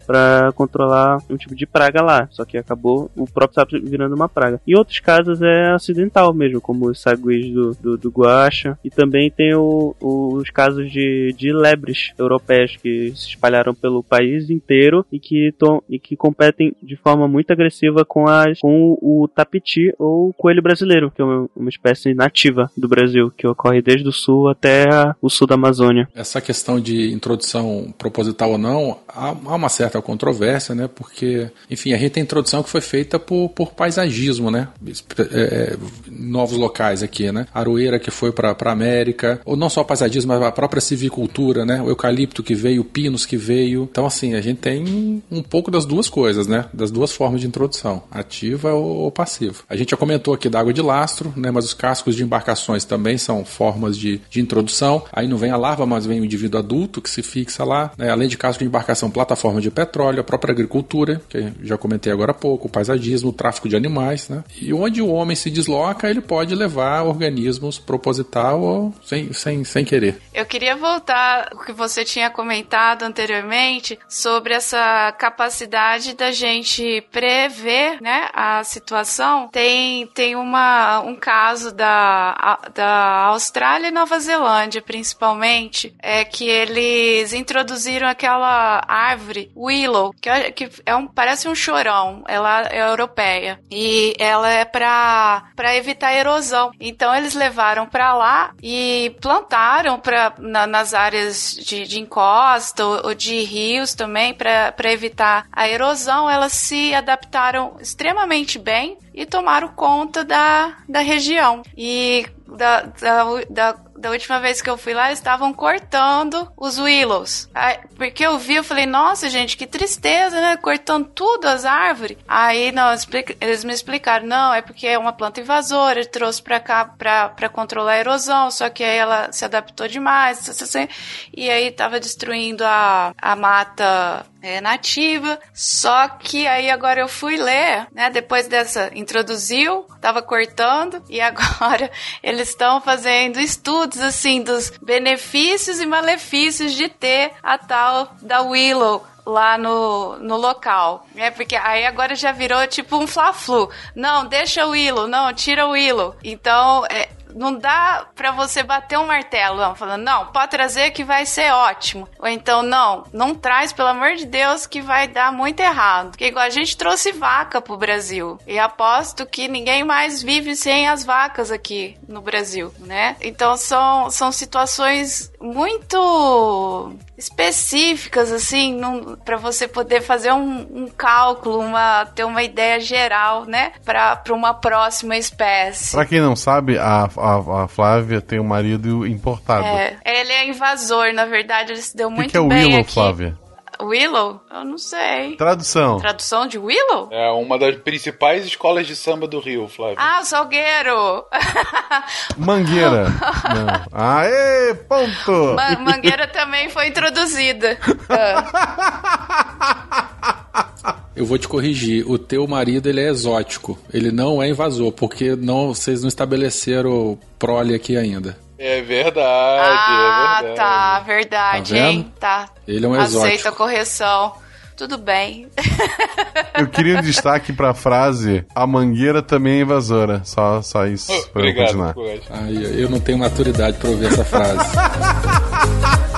para controlar um tipo de praga lá, só que acabou o próprio sapo virando uma praga. E outros casos é acidental mesmo, como os saguis do, do, do guaxa. E também tem o- os casos de, de lebres europeias que se espalharam pelo país inteiro e que, tom, e que competem de forma muito agressiva com, as, com o tapiti ou o coelho brasileiro, que é uma, uma espécie nativa do Brasil, que ocorre desde o sul até o sul da Amazônia. Essa questão de introdução proposital ou não, há, uma certa controvérsia, né? Porque, enfim, a gente tem introdução que foi feita por, por paisagismo, né? É, é, novos locais aqui, né? Aroeira que foi para a América, ou não só paisagismo, mas a própria civicultura, né? O eucalipto que veio, pinos que veio. Então, assim, a gente tem um pouco das duas coisas, né? Das duas formas de introdução, ativa ou, ou passiva. A gente já comentou aqui da água de lastro, né? Mas os cascos de embarcações também são formas de, de introdução. Aí não vem a larva, mas vem o indivíduo adulto que se fixa lá. né? Além de casco de embarcação, plataforma de petróleo, a própria agricultura, que já comentei agora há pouco, o paisagismo, o tráfico de animais, né? E onde o homem se desloca, ele pode levar organismos proposital ou sem, sem, sem querer. Eu queria voltar o que você tinha comentado anteriormente sobre essa capacidade da gente prever, né, a situação. Tem tem uma um caso da da Austrália e Nova Zelândia, principalmente, é que eles introduziram aquela árvore, willow, que é, que é um, parece um chorão. Ela é europeia e ela é para para evitar erosão. Então eles levaram para lá e plantaram para na, nas áreas de, de encosta ou, ou de rios também para evitar a erosão. Elas se adaptaram extremamente bem e tomaram conta da, da região. E da, da, da, da, última vez que eu fui lá, estavam cortando os willows. Aí, porque eu vi, eu falei, nossa, gente, que tristeza, né? Cortando tudo as árvores. Aí, não, eles me explicaram, não, é porque é uma planta invasora, ele trouxe pra cá pra, pra controlar a erosão, só que aí ela se adaptou demais, e aí tava destruindo a, a mata é, nativa. Só que aí agora eu fui ler, né? Depois dessa, introduziu, tava cortando, e agora eles estão fazendo assim dos benefícios e malefícios de ter a tal da Willow lá no, no local. É porque aí agora já virou tipo um fla-flu. Não, deixa o Willow, não, tira o Willow. Então, é, não dá para você bater um martelo, falando, não, pode trazer que vai ser ótimo. Ou então, não, não traz, pelo amor de Deus, que vai dar muito errado. Porque igual a gente trouxe vaca pro Brasil. E aposto que ninguém mais vive sem as vacas aqui no Brasil, né? Então são, são situações muito específicas, assim, para você poder fazer um, um, cálculo, uma, ter uma ideia geral, né, para uma próxima espécie. Para quem não sabe, a, a, a, Flávia tem um marido importado. É, ele é invasor, na verdade, ele se deu que muito que é o bem Willow, aqui. Flávia? Willow? Eu não sei. Tradução. Tradução de Willow? É uma das principais escolas de samba do Rio, Flávio. Ah, Salgueiro! Mangueira. não. Aê, ponto! Ma Mangueira também foi introduzida. Ah. Eu vou te corrigir. O teu marido ele é exótico. Ele não é invasor, porque não, vocês não estabeleceram prole aqui ainda. É verdade, ah, é verdade. tá, verdade, Tá hein? Tá. Ele é um Aceita a exótico. correção. Tudo bem. Eu queria um destaque pra frase: a mangueira também é invasora. Só, só isso. pra eu Obrigado, continuar. Guaxa. Ai, eu não tenho maturidade pra ouvir essa frase.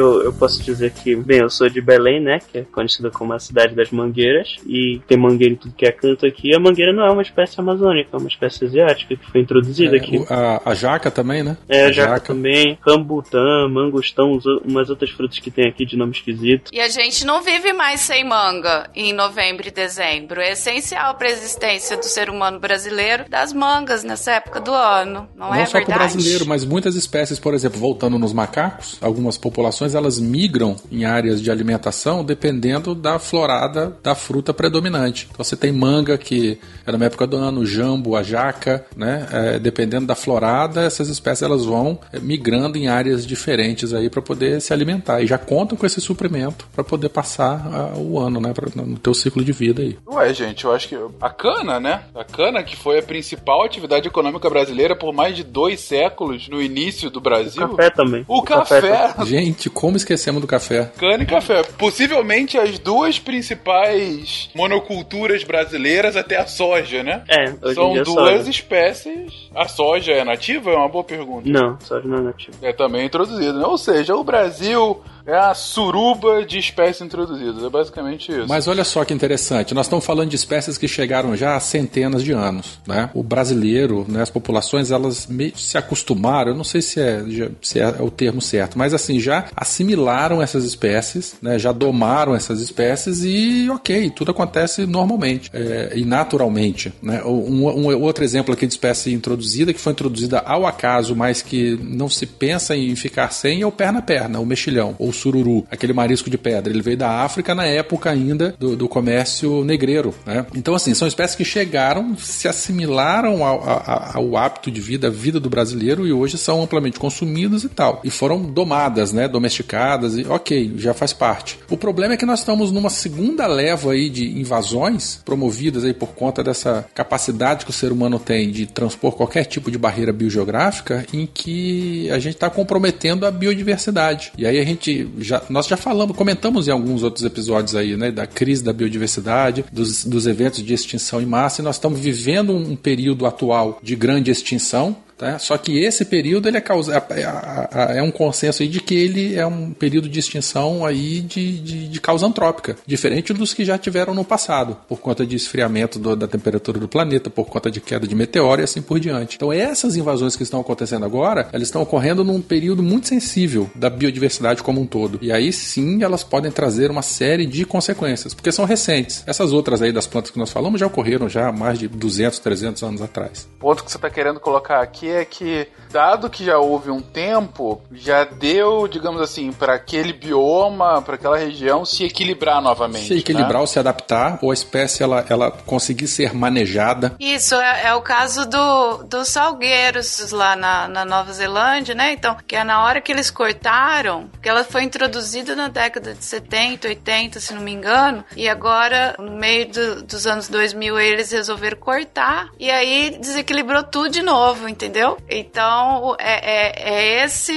Eu, eu posso dizer que, bem, eu sou de Belém, né? Que é conhecida como a cidade das mangueiras. E tem mangueira em tudo que é canto aqui. A mangueira não é uma espécie amazônica, é uma espécie asiática que foi introduzida É, aqui. o- a, a jaca também, né? É, a jaca também, rambutã, mangostão, umas outras frutas que tem aqui de nome esquisito. E a gente não vive mais sem manga em novembro e dezembro. É essencial para a existência do ser humano brasileiro das mangas nessa época do ano. Não, Não é só para o verdade? brasileiro, mas muitas espécies, por exemplo, voltando nos macacos, algumas populações elas migram em áreas de alimentação dependendo da florada da fruta predominante. Então você tem manga que é na época do ano, o jambo, a jaca, né? É, dependendo da florada, essas espécies elas vão é, migrando em áreas diferentes aí para poder se alimentar e já contam com esse suprimento para poder passar ah, o ano, né? Pra, no teu ciclo de vida aí. Ué, gente, eu acho que a cana, né? A cana, que foi a principal atividade econômica brasileira por mais de dois séculos no início do Brasil. Café também. O café, Gente, como esquecemos do café? cana e café. Possivelmente as duas principais monoculturas brasileiras até a soja, né? É, hoje em São dia duas soja. espécies. A soja é nativa? É uma boa pergunta. Não, soja não é nativo. É também introduzido, né? Ou seja, o Brasil é a suruba de espécies introduzidas. É basicamente isso. Mas olha só que interessante, nós estamos falando de espécies que chegaram já há centenas de anos, né? O brasileiro, né, as populações, elas se acostumaram, eu não sei se é, se é o termo certo, mas assim, já assimilaram essas espécies, né? Já domaram essas espécies e ok, tudo acontece normalmente é, e naturalmente, né? Um, um outro exemplo aqui de espécie introduzida, que foi introduzida ao acaso, mas que não se pensa em ficar sem, é o perna-perna, o mexilhão, ou o sururu, aquele marisco de pedra. Ele veio da África na época ainda do, do comércio negreiro. Né? Então, assim, são espécies que chegaram, se assimilaram ao, ao, ao hábito de vida, a vida do brasileiro e hoje são amplamente consumidas e tal. E foram domadas, né? Domesticadas e ok, já faz parte. O problema é que nós estamos numa segunda leva aí de invasões promovidas aí por conta dessa capacidade que o ser humano tem de transpor qualquer tipo de barreira biogeográfica em que a gente está comprometendo a biodiversidade. E aí a gente já nós já falamos, comentamos em alguns outros episódios aí, né, da crise da biodiversidade, dos, dos eventos de extinção em massa, e nós estamos vivendo um período atual de grande extinção Tá? Só que esse período ele é, causa, é, é, é, um consenso aí de que ele é um período de extinção aí de, de, de causa antrópica, diferente dos que já tiveram no passado, por conta de esfriamento do, da temperatura do planeta, por conta de queda de meteoro e assim por diante. Então essas invasões que estão acontecendo agora, elas estão ocorrendo num período muito sensível da biodiversidade como um todo. E aí sim elas podem trazer uma série de consequências, porque são recentes. Essas outras aí das plantas que nós falamos já ocorreram já há mais de 200, 300 anos atrás. O ponto que você está querendo colocar aqui é que, dado que já houve um tempo, já deu, digamos assim, para aquele bioma, para aquela região se equilibrar novamente. Se equilibrar né? ou se adaptar, ou a espécie ela, ela conseguir ser manejada. Isso é, é o caso do, dos salgueiros lá na, na, Nova Zelândia, né? Então, que é na hora que eles cortaram, que ela foi introduzida na década de 70, 80, se não me engano, e agora, no meio do, dos anos 2000, eles resolveram cortar, e aí desequilibrou tudo de novo, entendeu? Entendeu? Então, é, é, é, esse,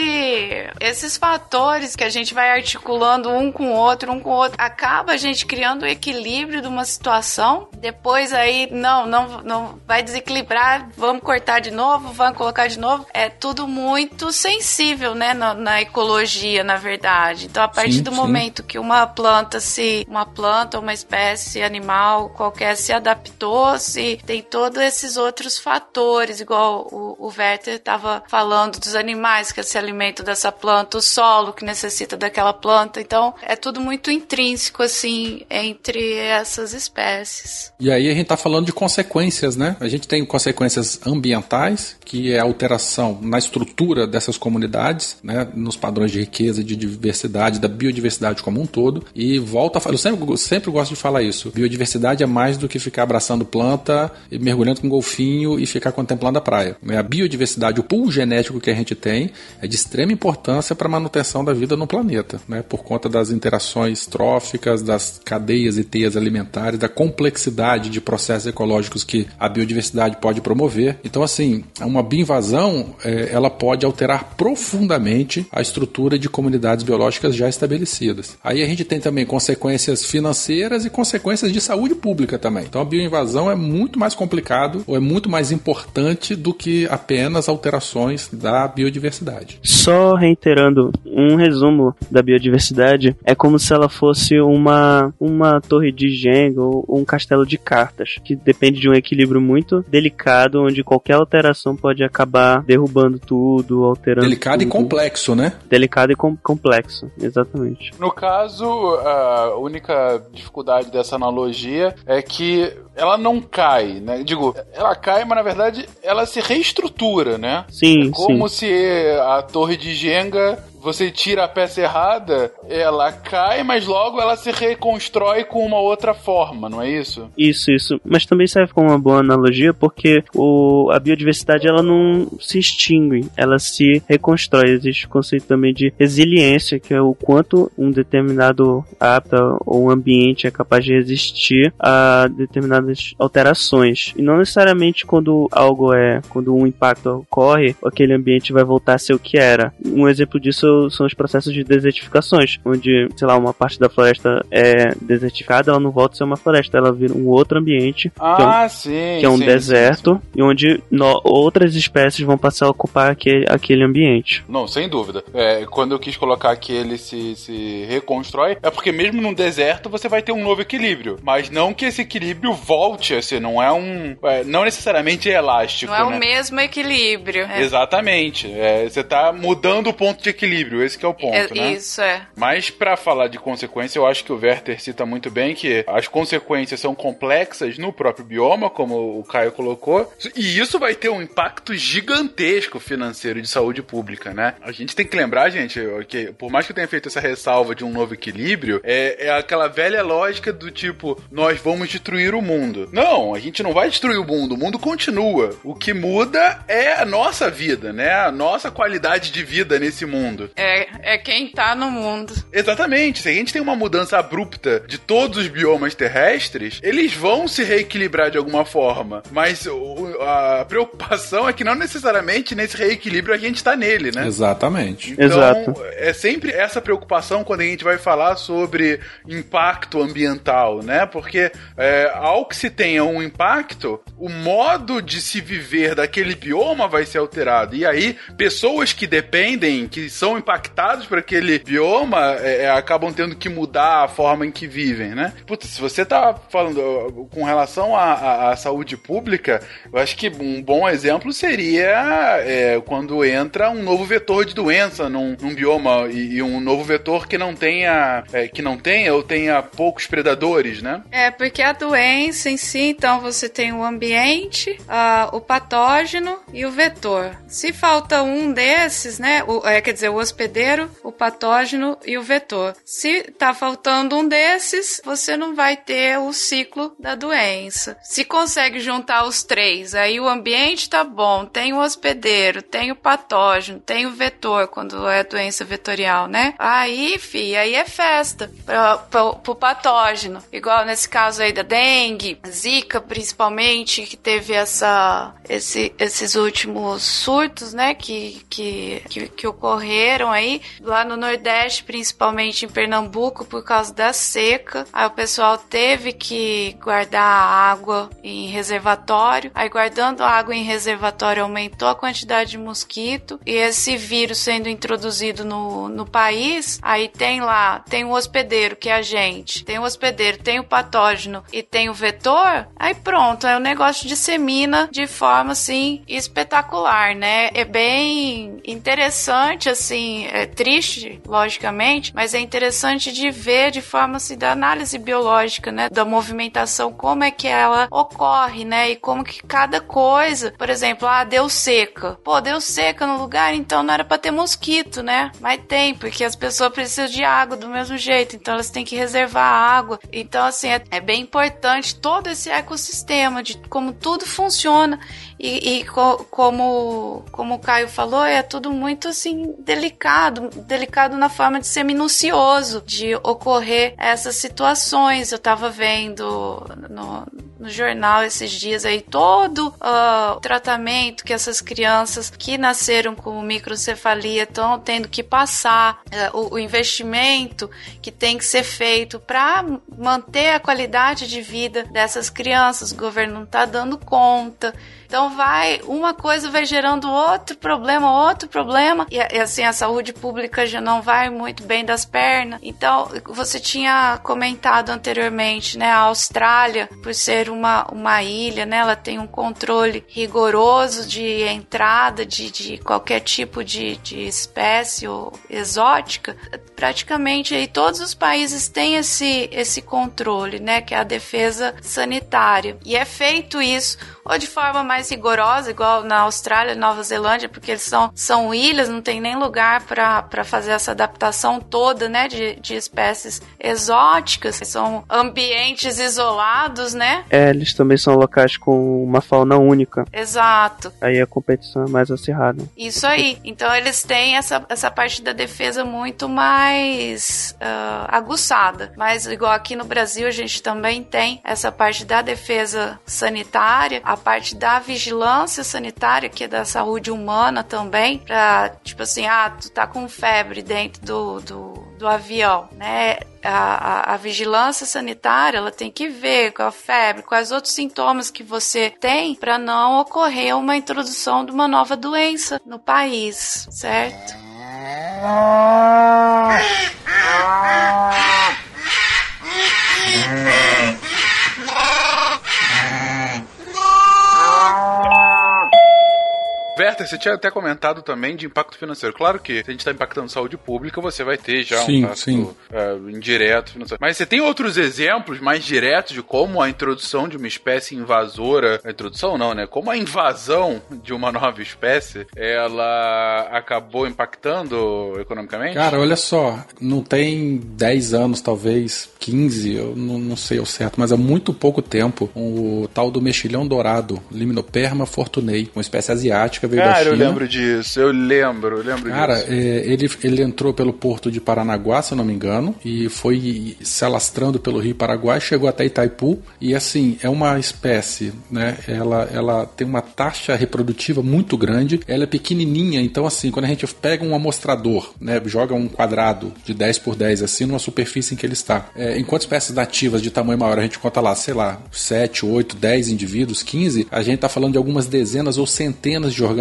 esses fatores que a gente vai articulando um com o outro, um com o outro, acaba a gente criando o equilíbrio de uma situação, depois aí, não, não, não vai desequilibrar, vamos cortar de novo, vamos colocar de novo. É tudo muito sensível, né, na, na ecologia, na verdade. Então, a partir sim, do sim. momento que uma planta se, uma planta, uma espécie animal qualquer se adaptou, se tem todos esses outros fatores, igual o, o Werther estava falando dos animais que se alimentam dessa planta, o solo que necessita daquela planta. Então, é tudo muito intrínseco, assim, entre essas espécies. E aí a gente está falando de consequências, né? A gente tem consequências ambientais, que é a alteração na estrutura dessas comunidades, né? Nos padrões de riqueza, de diversidade, da biodiversidade como um todo. E volta a falar, eu sempre, sempre gosto de falar isso. Biodiversidade é mais do que ficar abraçando planta e mergulhando com golfinho e ficar contemplando a praia. Né? A biodiversidade, o pool genético que a gente tem, é de extrema importância para a manutenção da vida no planeta, né? por conta das interações tróficas, das cadeias e teias alimentares, da complexidade de processos ecológicos que a biodiversidade pode promover. Então, assim, uma bioinvasão é, ela pode alterar profundamente a estrutura de comunidades biológicas já estabelecidas. Aí a gente tem também consequências financeiras e consequências de saúde pública também. Então, a bioinvasão é muito mais complicado ou é muito mais importante do que a apenas alterações da biodiversidade. Só reiterando, um resumo da biodiversidade é como se ela fosse uma, uma torre de Jenga ou um castelo de cartas, que depende de um equilíbrio muito delicado, onde qualquer alteração pode acabar derrubando tudo, alterando Delicado tudo. e complexo, né? Delicado e com complexo, exatamente. No caso, a única dificuldade dessa analogia é que ela não cai, né? Digo, ela cai, mas na verdade ela se reestrutura, né? Sim, é como sim. se a torre de Jenga você tira a peça errada, ela cai, mas logo ela se reconstrói com uma outra forma, não é isso? Isso, isso. Mas também serve como uma boa analogia porque o, a biodiversidade ela não se extingue, ela se reconstrói. Existe o conceito também de resiliência, que é o quanto um determinado hábitat ou ambiente é capaz de resistir a determinadas alterações. E não necessariamente quando algo é, quando um impacto ocorre, aquele ambiente vai voltar a ser o que era. Um exemplo disso são os processos de desertificações, onde, sei lá, uma parte da floresta é desertificada, ela não volta a ser uma floresta, ela vira um outro ambiente, ah, que é um, sim, que é um sim, deserto, sim, sim. e onde no, outras espécies vão passar a ocupar aquele, aquele ambiente. Não, sem dúvida. É, quando eu quis colocar que ele se, se reconstrói, é porque mesmo num deserto você vai ter um novo equilíbrio, mas não que esse equilíbrio volte a ser, não é um. É, não necessariamente é elástico. Não é né? o mesmo equilíbrio. É. Exatamente. É, você tá mudando o ponto de equilíbrio equilíbrio, esse que é o ponto, É- né? Isso, é. Mas pra falar de consequência, eu acho que o Werther cita muito bem que as consequências são complexas no próprio bioma, como o Caio colocou, e isso vai ter um impacto gigantesco financeiro de saúde pública, né? A gente tem que lembrar, gente, que por mais que eu tenha feito essa ressalva de um novo equilíbrio, é, é aquela velha lógica do tipo, nós vamos destruir o mundo. Não, a gente não vai destruir o mundo, o mundo continua. O que muda é a nossa vida, né? A nossa qualidade de vida nesse mundo. É, é quem tá no mundo. Exatamente. Se a gente tem uma mudança abrupta de todos os biomas terrestres, eles vão se reequilibrar de alguma forma. Mas o- a preocupação é que não necessariamente nesse reequilíbrio a gente tá nele, né? Exatamente. Então, Exato. é sempre essa preocupação quando a gente vai falar sobre impacto ambiental, né? Porque é, ao que se tenha um impacto, o modo de se viver daquele bioma vai ser alterado. E aí, pessoas que dependem, que são impactadas por aquele bioma, é, é, acabam tendo que mudar a forma em que vivem, né? Se você tá falando com relação à, saúde pública, eu acho que um bom exemplo seria é, quando entra um novo vetor de doença num, num bioma e, e um novo vetor que não tenha é, que não tenha ou tenha poucos predadores, né? É, porque a doença em si, então você tem o ambiente, ah, o patógeno e o vetor. Se falta um desses, né? O, é, quer dizer, o hospedeiro, o patógeno e o vetor. Se tá faltando um desses, você não vai ter o ciclo da doença. Se consegue juntar os três, aí o ambiente tá bom, tem o hospedeiro, tem o patógeno, tem o vetor, quando é doença vetorial, né? Aí, fi, aí é festa pro patógeno. Igual nesse caso aí da dengue, zika principalmente, que teve essa, esse, esses últimos surtos, né, que, que, que, que ocorreram aí, lá no Nordeste, principalmente em Pernambuco, por causa da seca. Aí o pessoal teve que guardar água em reservatório. Aí guardando água em reservatório aumentou a quantidade de mosquito. E esse vírus sendo introduzido no, no país, aí tem lá, tem o hospedeiro, que é a gente. Tem o hospedeiro, tem o patógeno e tem o vetor. Aí pronto, aí o negócio dissemina de forma assim espetacular, né? É bem interessante, assim, é triste, logicamente, mas é interessante de ver de forma assim da análise biológica, né? Da movimentação, como é que ela ocorre, né? E como que cada coisa, por exemplo, ah, deu seca. Pô, deu seca no lugar, então não era pra ter mosquito, né? Mas tem, porque as pessoas precisam de água do mesmo jeito, então elas têm que reservar água. Então, assim, é, é bem importante todo esse ecossistema de como tudo funciona e, e co- como, como o Caio falou, é tudo muito assim delicado, delicado na forma de ser minucioso, de ocorrer essas situações. Eu tava vendo no, no jornal esses dias aí todo ah, o tratamento que essas crianças que nasceram com microcefalia estão tendo que passar, eh, o, o investimento que tem que ser feito para manter a qualidade de vida dessas crianças. O governo não tá dando conta. Então vai, uma coisa vai gerando outro problema, outro problema, e, e, assim a saúde pública já não vai muito bem das pernas. Então, você tinha comentado anteriormente, né, a Austrália, por ser uma, uma ilha, né, ela tem um controle rigoroso de entrada de, de qualquer tipo de, de espécie ou exótica. Praticamente aí todos os países têm esse, esse controle, né, que é a defesa sanitária. E é feito isso ou de forma mais rigorosa, igual na Austrália e Nova Zelândia, porque eles são, são ilhas, não tem nem lugar para fazer essa adaptação toda, né, de, de espécies exóticas, são ambientes isolados, né? É, eles também são locais com uma fauna única. Exato. Aí a competição é mais acirrada. Isso aí. Então eles têm essa, essa parte da defesa muito mais ah, aguçada. Mas igual aqui no Brasil a gente também tem essa parte da defesa sanitária, a parte da vigilância sanitária, que é da saúde humana também, pra, tipo assim, ah, tu tá com febre dentro do, do, do avião, né? A, a, a, vigilância sanitária ela tem que ver com a febre, quais outros sintomas que você tem para não ocorrer uma introdução de uma nova doença no país, certo? ああ。Werther, você tinha até comentado também de impacto financeiro. Claro que se a gente está impactando saúde pública, você vai ter já Sim, um impacto é, indireto financeiro. Mas você tem outros exemplos mais diretos de como a introdução de uma espécie invasora. A introdução não, né? Como a invasão de uma nova espécie ela acabou impactando economicamente? Cara, olha só, não tem 10 anos, talvez 15, eu não, não sei ao certo, mas há muito pouco tempo, o tal do mexilhão dourado, Limnoperma fortunei, uma espécie asiática, veio da Cara, China. eu lembro disso, eu lembro, eu lembro Cara, disso. é, ele, ele entrou pelo porto de Paranaguá, se eu não me engano, e foi se alastrando pelo Rio Paraguai, chegou até Itaipu, e assim, é uma espécie, né? Ela, ela tem uma taxa reprodutiva muito grande, ela é pequenininha, então assim, quando a gente pega um amostrador, né? Joga um quadrado de 10 por 10 assim numa superfície em que ele está. É, enquanto espécies nativas de tamanho maior a gente conta lá, sei lá, 7, 8, 10 indivíduos, 15, a gente está falando de algumas dezenas ou centenas de organismos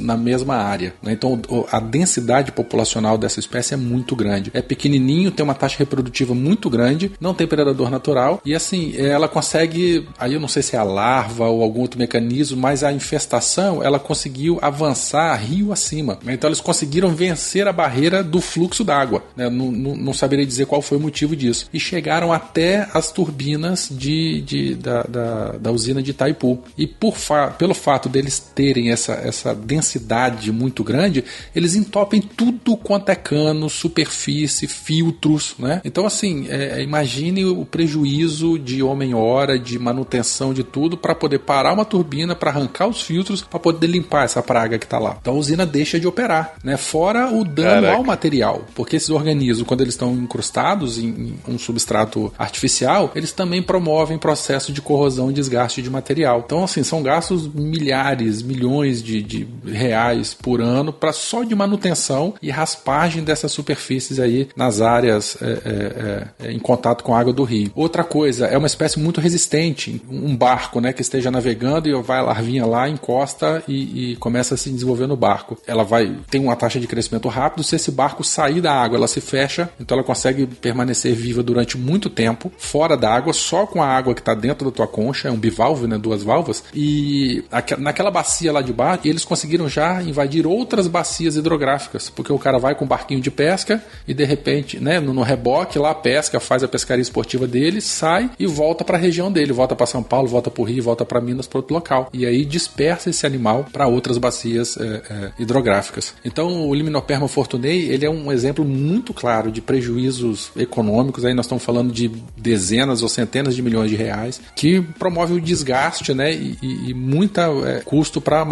na mesma área. né? Então a densidade populacional dessa espécie é muito grande. É pequenininho, tem uma taxa reprodutiva muito grande, não tem predador natural e assim, ela consegue, aí eu não sei se é a larva ou algum outro mecanismo, mas a infestação ela conseguiu avançar rio acima. né? Então eles conseguiram vencer a barreira do fluxo d'água. né? Não, não, não dizer qual foi o motivo disso. E chegaram até as turbinas de, de- da, da, da usina de Itaipu. E por fa pelo fato deles terem essa, essa densidade muito grande, eles entopem tudo quanto é cano, superfície, filtros, né? Então, assim, é, imagine o prejuízo de homem-hora, de manutenção de tudo, para poder parar uma turbina, para arrancar os filtros, para poder limpar essa praga que está lá. Então a usina deixa de operar, né? Fora o dano Caraca. ao material, porque esses organismos, quando eles estão incrustados em, em um substrato artificial, eles também promovem processo de corrosão e desgaste de material. Então, assim, são gastos milhares, milhões de, de reais por ano para só de manutenção e raspagem dessas superfícies aí nas áreas é, é, é, em contato com a água do rio. Outra coisa, é uma espécie muito resistente. Um barco, né, que esteja navegando e vai a larvinha lá, encosta e, e começa a se desenvolver no barco. Ela vai tem uma taxa de crescimento rápido. Se esse barco sair da água, ela se fecha, então ela consegue permanecer viva durante muito tempo fora da água, só com a água que está dentro da tua concha, é um bivalve, né, duas válvulas. E aque- naquela bacia lá de baixo, eles conseguiram já invadir outras bacias hidrográficas, porque o cara vai com um barquinho de pesca e de repente, né, no, reboque lá pesca, faz a pescaria esportiva dele, sai e volta para a região dele, volta para São Paulo, volta para o Rio, volta para Minas, para outro local. E aí dispersa esse animal para outras bacias é, é, hidrográficas. Então o Limnoperma fortunei, ele é um exemplo muito claro de prejuízos econômicos, aí nós estamos falando de dezenas ou centenas de milhões de reais, que promove o desgaste, né, e, e, e muita é, custo para a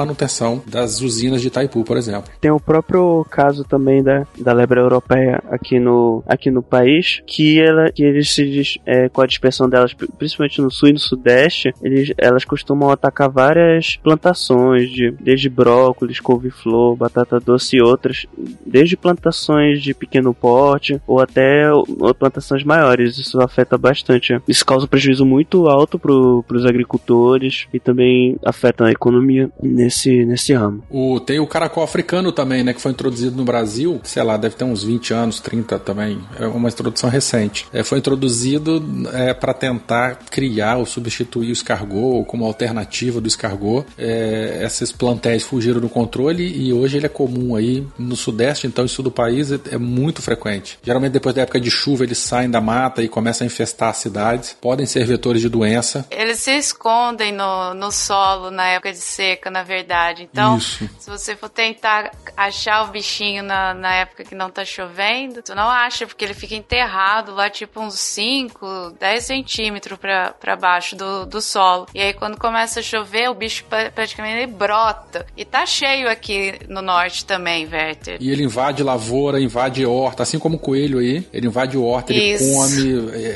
das usinas de Itaipu, por exemplo. Tem o próprio caso também da, da lebre europeia aqui no, aqui no país, que, ela, que eles se é, com a dispersão delas, pri- principalmente no sul e no sudeste, eles, elas costumam atacar várias plantações, de, desde brócolis, couve-flor, batata doce e outras, desde plantações de pequeno porte ou até plantações maiores. Isso afeta bastante. Isso causa um prejuízo muito alto para os agricultores e também afeta a economia nesse, nesse ramo. O, tem o caracol africano também, né? Que foi introduzido no Brasil, sei lá, deve ter uns 20 anos, 30 também. É uma introdução recente. É, foi introduzido é, para tentar criar ou substituir o escargot como alternativa do escargot. É, esses plantéis fugiram do controle e hoje ele é comum aí no sudeste, então, sul do país é, é muito frequente. Geralmente depois da época de chuva eles saem da mata e começam a infestar as cidades. Podem ser vetores de doença. Eles se escondem no, no solo na época de seca, na verdade. Então, Isso. se você for tentar achar o bichinho na, na época que não tá chovendo, tu não acha, porque ele fica enterrado lá, tipo uns 5, 10 centímetros pra, pra baixo do, do solo. E aí, quando começa a chover, o bicho pra- praticamente ele brota. E tá cheio aqui no norte também, Werther. E ele invade lavoura, invade horta, assim como o coelho aí. Ele invade horta, ele Isso. come é, é,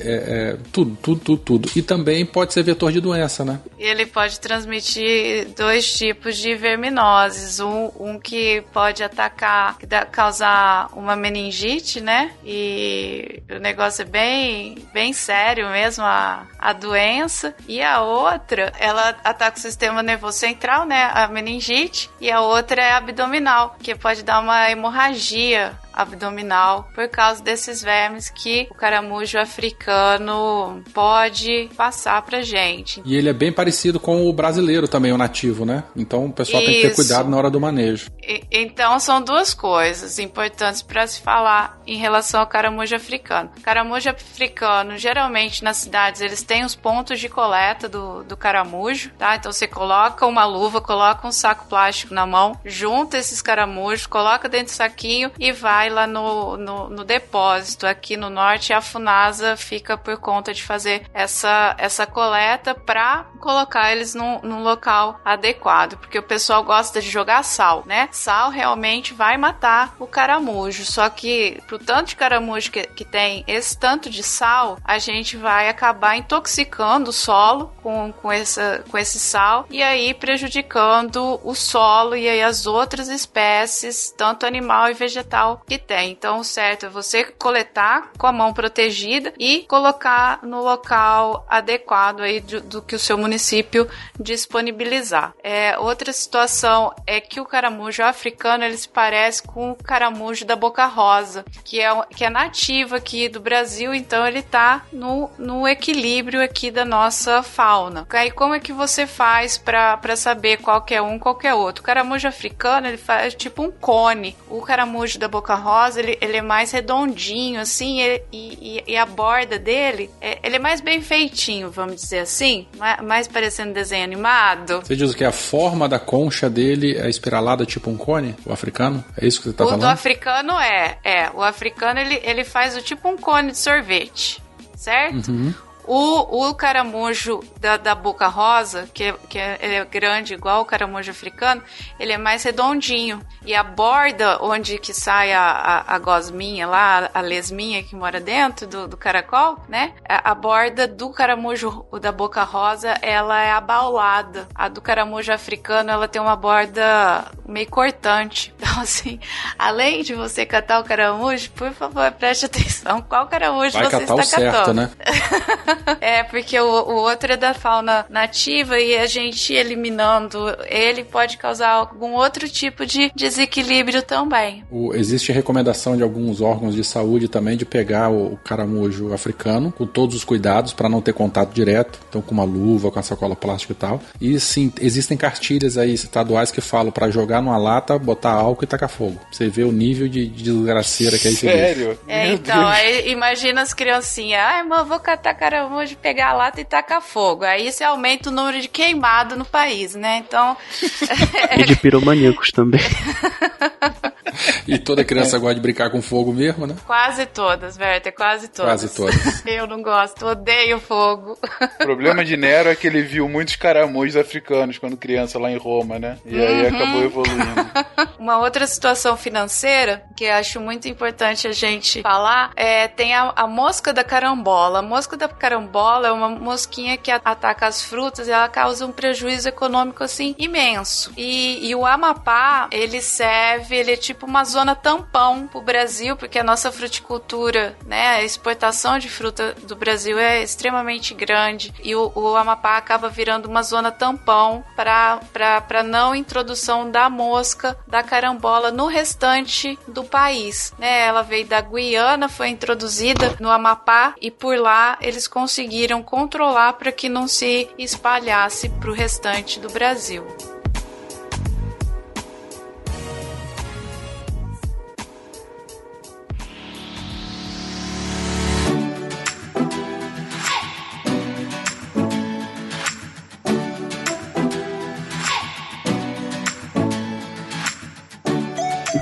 é, tudo, tudo, tudo, tudo. E também pode ser vetor de doença, né? E ele pode transmitir dois tipos de verminoses. Um, um que pode atacar, que dá- causar uma meningite, né? E o negócio é bem, bem sério mesmo, a, a doença. E a outra, ela ataca o sistema nervoso central, né? A meningite. E a outra é abdominal, que pode dar uma hemorragia abdominal por causa desses vermes que o caramujo africano pode passar pra gente. E ele é bem parecido com o brasileiro também, o nativo, né? Então o pessoal tem que ter Isso. cuidado na hora do manejo. E- Então são duas coisas importantes para se falar em relação ao caramujo africano. Caramujo africano, geralmente nas cidades eles têm os pontos de coleta do, do caramujo, tá? Então você coloca uma luva, coloca um saco plástico na mão, junta esses caramujos, coloca dentro do saquinho e vai lá no, no, no depósito. Aqui no norte a Funasa fica por conta de fazer essa, essa coleta para colocar eles num, num local adequado, porque o pessoal gosta de jogar sal, né? Sal realmente vai matar o caramujo, só que pro tanto de caramujo que, que tem esse tanto de sal, a gente vai acabar intoxicando o solo com, com, essa, com esse sal e aí prejudicando o solo e aí as outras espécies, tanto animal e vegetal que tem. Então, o certo é você coletar com a mão protegida e colocar no local adequado aí do, do que o seu município disponibilizar. É, outra situação é que o caramujo africano ele se parece com o caramujo da boca rosa, que é, que é nativo aqui do Brasil, então ele tá no, no equilíbrio aqui da nossa fauna. Aí como é que você faz para saber qual que é um, qual que é outro? O caramujo africano ele faz tipo um cone. O caramujo da boca rosa ele, ele é mais redondinho assim e, e, e a borda dele é, ele é mais bem feitinho, vamos dizer assim, ma- mais parecendo desenho animado. Você diz que a forma da concha dele é espiralada tipo um cone, o africano? É isso que você tá o do falando? africano é, é. O africano ele, ele faz o tipo um cone de sorvete, certo? Uhum. O, o caramujo da, da boca rosa, que, é- que é, é grande igual o caramujo africano, ele é mais redondinho. E a borda onde que sai a, a, a gosminha lá, a lesminha que mora dentro do, do caracol, né? A, a borda do caramujo da boca rosa, ela é abaulada. A do caramujo africano, ela tem uma borda meio cortante. Então, assim, além de você catar o caramujo, por favor, preste atenção qual caramujo Vai você catar o está certo, catando. né? É, porque o, o outro é da fauna nativa e a gente eliminando ele pode causar algum outro tipo de desequilíbrio também. O- existe recomendação de alguns órgãos de saúde também de pegar o, o caramujo africano com todos os cuidados para não ter contato direto, então com uma luva, com a sacola plástica e tal. E sim, existem cartilhas aí estaduais que falam para jogar numa lata, botar álcool e tacar fogo. Você vê o nível de, de desgraceira que é bicho. Sério? É, então, aí imagina as criancinhas, ai, mãe, vou catar caramujo, pegar a lata e tacar fogo. Aí você aumenta o número de queimado no país, né? Então, E de piromaníacos também. E toda criança gosta de brincar com fogo mesmo, né? quase todas, Berta, quase todas. Quase todas. Eu não gosto, odeio fogo. O problema de Nero é que ele viu muitos caramujos africanos quando criança lá em Roma, né? E aí Uhum. acabou evoluindo. Uma outra situação financeira que eu acho muito importante a gente falar é tem a, a mosca da carambola. A mosca da carambola é uma mosquinha que ataca as frutas e ela causa um prejuízo econômico assim imenso. E, e o Amapá ele serve, ele é tipo uma zona tampão pro Brasil porque a nossa fruticultura, né, a exportação de fruta do Brasil é extremamente grande e o, o Amapá acaba virando uma zona tampão para não introdução da mosca da carambola no restante do país. Né? Ela veio da Guiana, foi introduzida no Amapá e por lá eles conseguiram controlar para que não se espalhasse para o restante do Brasil.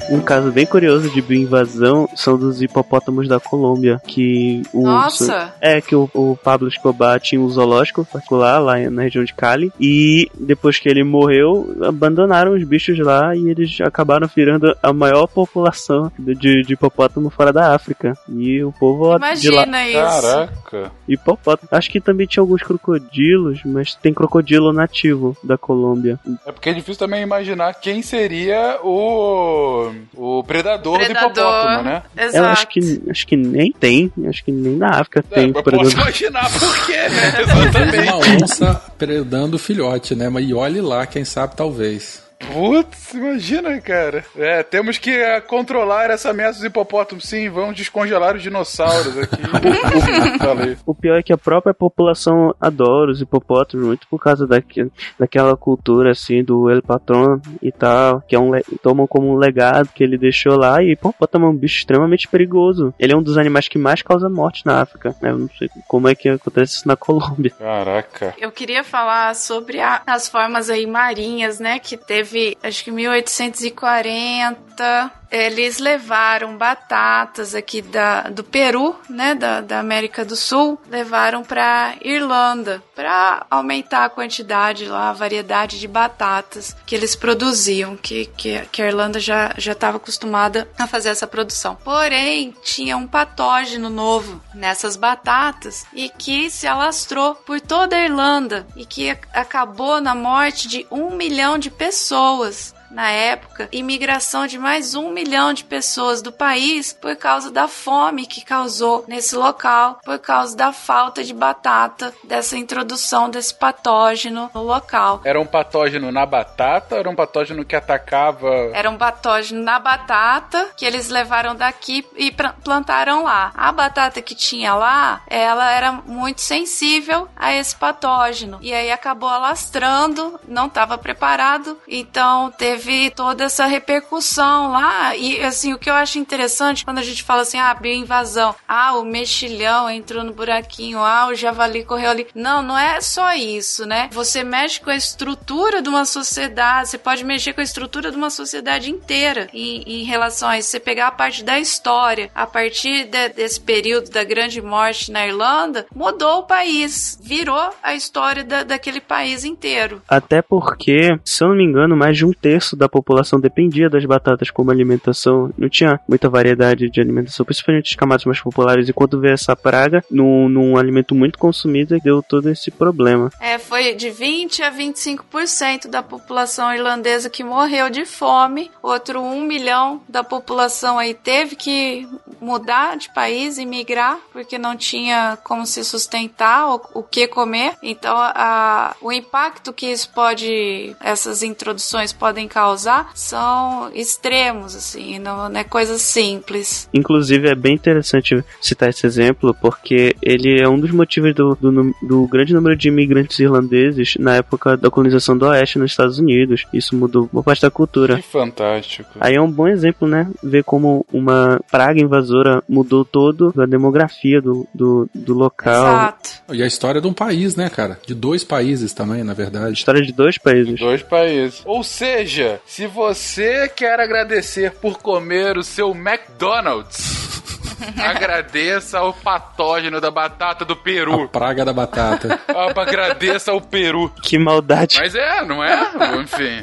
Um caso bem curioso de bioinvasão são dos hipopótamos da Colômbia, que o Nossa! é que o, o Pablo Escobar tinha um zoológico particular lá na região de Cali e depois que ele morreu, abandonaram os bichos lá e eles acabaram virando a maior população de, de hipopótamo fora da África. E o povo de lá Imagina isso. Caraca. hipopótamo. Acho que também tinha alguns crocodilos, mas tem crocodilo nativo da Colômbia. É porque é difícil também imaginar quem seria o, o predador, do Predador. hipopótamo, né? Exato. Eu acho que acho que nem tem, acho que nem na África É, tem eu por posso imaginar por quê, né? Exatamente. uma onça predando filhote, né? Mas e olhe lá, quem sabe talvez. Putz, imagina, cara. É, temos que uh, controlar essa ameaça dos hipopótamos. Sim, vamos descongelar os dinossauros aqui. O pior é que a própria população adora os hipopótamos, muito por causa daque, daquela cultura assim do El Patron e tal, que é um tomam como um legado que ele deixou lá. E hipopótamo é um bicho extremamente perigoso. Ele é um dos animais que mais causa morte na África. né? Eu não sei como é que acontece isso na Colômbia. Caraca. Eu queria falar sobre a- as formas aí marinhas, né? Que teve, acho que 1840. Eles levaram batatas aqui da, do Peru, né? Da, da América do Sul, levaram para Irlanda para aumentar a quantidade lá, a variedade de batatas que eles produziam, que, que, que a Irlanda já estava acostumada a fazer essa produção. Porém, tinha um patógeno novo nessas batatas e que se alastrou por toda a Irlanda e que ac- acabou na morte de um milhão de pessoas na época, imigração de mais um milhão de pessoas do país por causa da fome que causou nesse local, por causa da falta de batata, dessa introdução desse patógeno no local. Era um patógeno na batata ou era um patógeno que atacava. Era um patógeno na batata que eles levaram daqui e plantaram lá. A batata que tinha lá, ela era muito sensível a esse patógeno e aí acabou alastrando, não estava preparado, então teve toda essa repercussão lá. E assim, o que eu acho interessante quando a gente fala assim, ah, bioinvasão, ah, o mexilhão entrou no buraquinho, ah, o javali correu ali. Não, não é só isso, né? Você mexe com a estrutura de uma sociedade, você pode mexer com a estrutura de uma sociedade inteira em, em relação a isso. Você pegar a parte da história, a partir de- desse período da grande morte na Irlanda, mudou o país, virou a história da- daquele país inteiro. Até porque, se eu não me engano, mais de um terço da população dependia das batatas como alimentação. Não tinha muita variedade de alimentação, principalmente as camadas mais populares. E quando veio essa praga, num, num alimento muito consumido, deu todo esse problema. É, foi de 20 a 25% da população irlandesa que morreu de fome. Outro 1 milhão da população aí teve que mudar de país e migrar porque não tinha como se sustentar ou o que comer. Então, a, o impacto que isso pode, essas introduções podem causar são extremos, assim, não, não é coisa simples. Inclusive, é bem interessante citar esse exemplo, porque ele é um dos motivos do, do, do grande número de imigrantes irlandeses na época da colonização do Oeste nos Estados Unidos. Isso mudou boa parte da cultura. Que fantástico. Aí é um bom exemplo, né? Ver como uma praga invasora mudou todo a demografia do, do, do local. Exato. E a história de um país, né, cara? De dois países também, na verdade. História de dois países. Dois países. Ou seja, se você quer agradecer por comer o seu McDonald's, agradeça ao patógeno da batata do A Peru. praga da batata. Agradeça ao Peru. Que maldade. Mas é, não é? Enfim,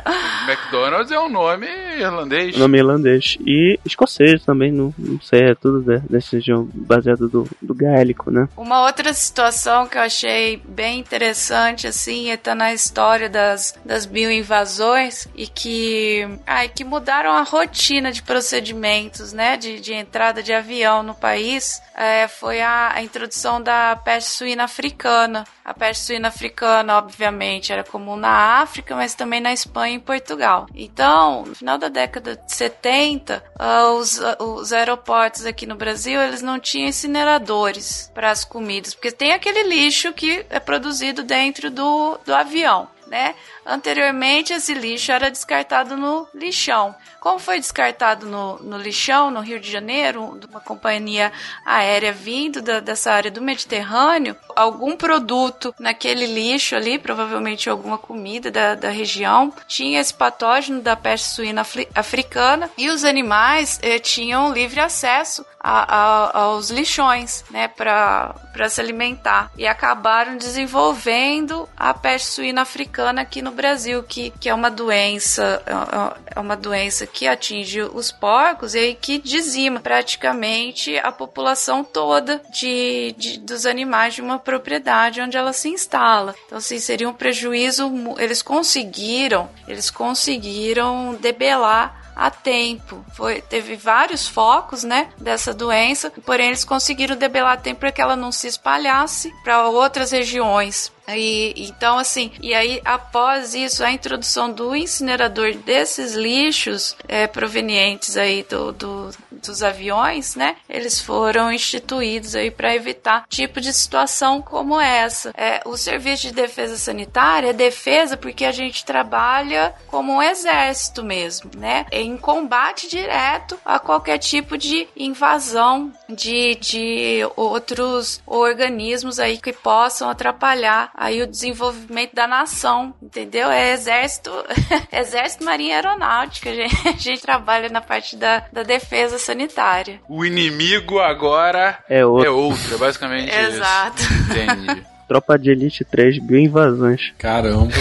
McDonald's é um nome irlandês. Nome irlandês. E escocês também, não, não sei, é tudo de- dessa região baseado do, do gaélico, né? Uma outra situação que eu achei bem interessante, assim, é tá na história das, das bioinvasões e que, ai, que mudaram a rotina de procedimentos, né, de, de entrada de avião no país, é, foi a, a introdução da peste suína africana. A peste suína africana, obviamente, era comum na África, mas também na Espanha e Portugal. Então, no final da década de 70, ah, os, ah, os aeroportos aqui no Brasil, eles não tinham incineradores para as comidas, porque tem aquele lixo que é produzido dentro do, do avião. Né? Anteriormente, esse lixo era descartado no lixão. Como foi descartado no, no lixão, no Rio de Janeiro, uma companhia aérea vindo da- dessa área do Mediterrâneo, algum produto naquele lixo ali, provavelmente alguma comida da, da região, tinha esse patógeno da peste suína afri- africana e os animais eh, tinham livre acesso a- a- aos lixões, né, para se alimentar. E acabaram desenvolvendo a peste suína africana aqui no Brasil, que, que é uma doença, é- é uma doença que atinge os porcos e que dizima praticamente a população toda de, de- dos animais de uma propriedade onde ela se instala. Então, assim, seria um prejuízo. Eles conseguiram, eles conseguiram debelar a tempo. Foi, teve vários focos, né, dessa doença, porém eles conseguiram debelar a tempo para que ela não se espalhasse para outras regiões. E, então, assim, e aí após isso, a introdução do incinerador desses lixos é, provenientes aí do, do, dos aviões, né? Eles foram instituídos aí para evitar tipo de situação como essa. É, o serviço de defesa sanitária é defesa porque a gente trabalha como um exército mesmo, né? Em combate direto a qualquer tipo de invasão de, de outros organismos aí que possam atrapalhar aí o desenvolvimento da nação, entendeu? É exército, exército marinha aeronáutica, a gente, a gente trabalha na parte da, da defesa sanitária. O inimigo agora É outro. é outro, é basicamente Exato. isso. Entendi. Tropa de Elite 3, bioinvasões. Caramba.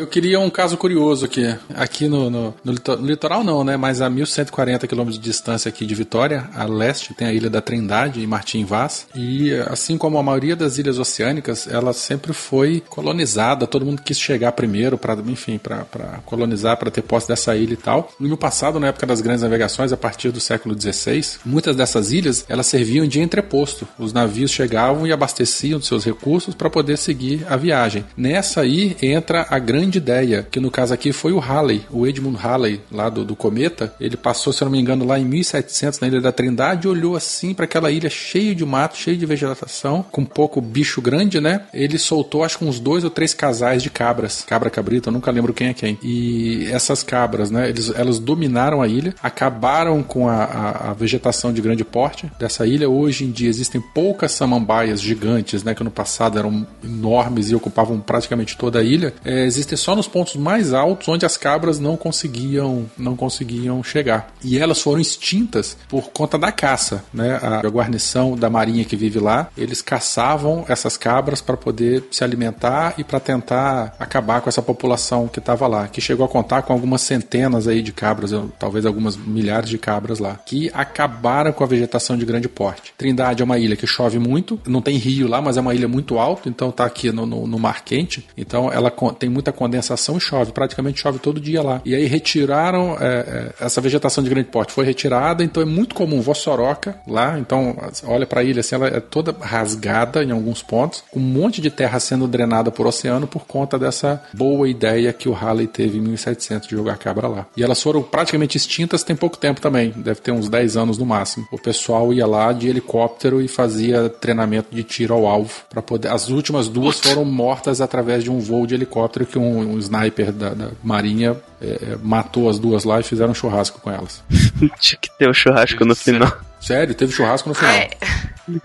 Eu queria um caso curioso aqui. Aqui no, no, no no litoral não, né? Mas a 1140 quilômetros de distância aqui de Vitória, a leste, tem a Ilha da Trindade e Martim Vaz. E assim como a maioria das ilhas oceânicas, ela sempre foi colonizada. Todo mundo quis chegar primeiro para, enfim, para colonizar, para ter posse dessa ilha e tal. No passado, na época das grandes navegações, a partir do século XVI, muitas dessas ilhas elas serviam de entreposto. Os navios chegavam e abasteciam de seus recursos para poder seguir a viagem. Nessa aí entra a grande ideia, que no caso aqui foi o Halley, o Edmund Halley, lá do, do Cometa. Ele passou, se eu não me engano, lá em 1700 na Ilha da Trindade, olhou assim para aquela ilha cheia de mato, cheia de vegetação, com pouco bicho grande, né? Ele soltou acho que uns dois ou três casais de cabras, cabra cabrita, eu nunca lembro quem é quem. E essas cabras, né? Eles, elas dominaram a ilha, acabaram com a, a, a vegetação de grande porte dessa ilha. Hoje em dia existem poucas samambaias gigantes, né? Que no passado eram enormes e ocupavam praticamente toda a ilha. É, existem só nos pontos mais altos onde as cabras não conseguiam não conseguiam chegar. E elas foram extintas por conta da caça, né? A, a guarnição da marinha que vive lá, eles caçavam essas cabras para poder se alimentar e para tentar acabar com essa população que estava lá, que chegou a contar com algumas centenas aí de cabras, talvez algumas milhares de cabras lá, que acabaram com a vegetação de grande porte. Trindade é uma ilha que chove muito, não tem rio lá, mas é uma ilha muito alta, então tá aqui no, no, no mar quente, então ela tem muita condensação e chove, praticamente chove todo dia lá. E aí retiraram é, é, essa vegetação de grande porte, foi retirada, então é muito comum vossoroca lá, então olha para a ilha assim, ela é toda rasgada em alguns pontos, com um monte de terra sendo drenada por oceano por conta dessa boa ideia que o Halley teve em 1700 de jogar cabra lá. E elas foram praticamente extintas tem pouco tempo também, deve ter uns 10 anos no máximo. O pessoal ia lá de helicóptero e fazia treinamento de tiro ao alvo para poder. As últimas duas foram mortas através de um voo de helicóptero que um, um sniper da, da marinha é, é, matou as duas lá e fizeram um churrasco com elas. Tinha que ter o churrasco no final. Sério, teve churrasco no final. Ai,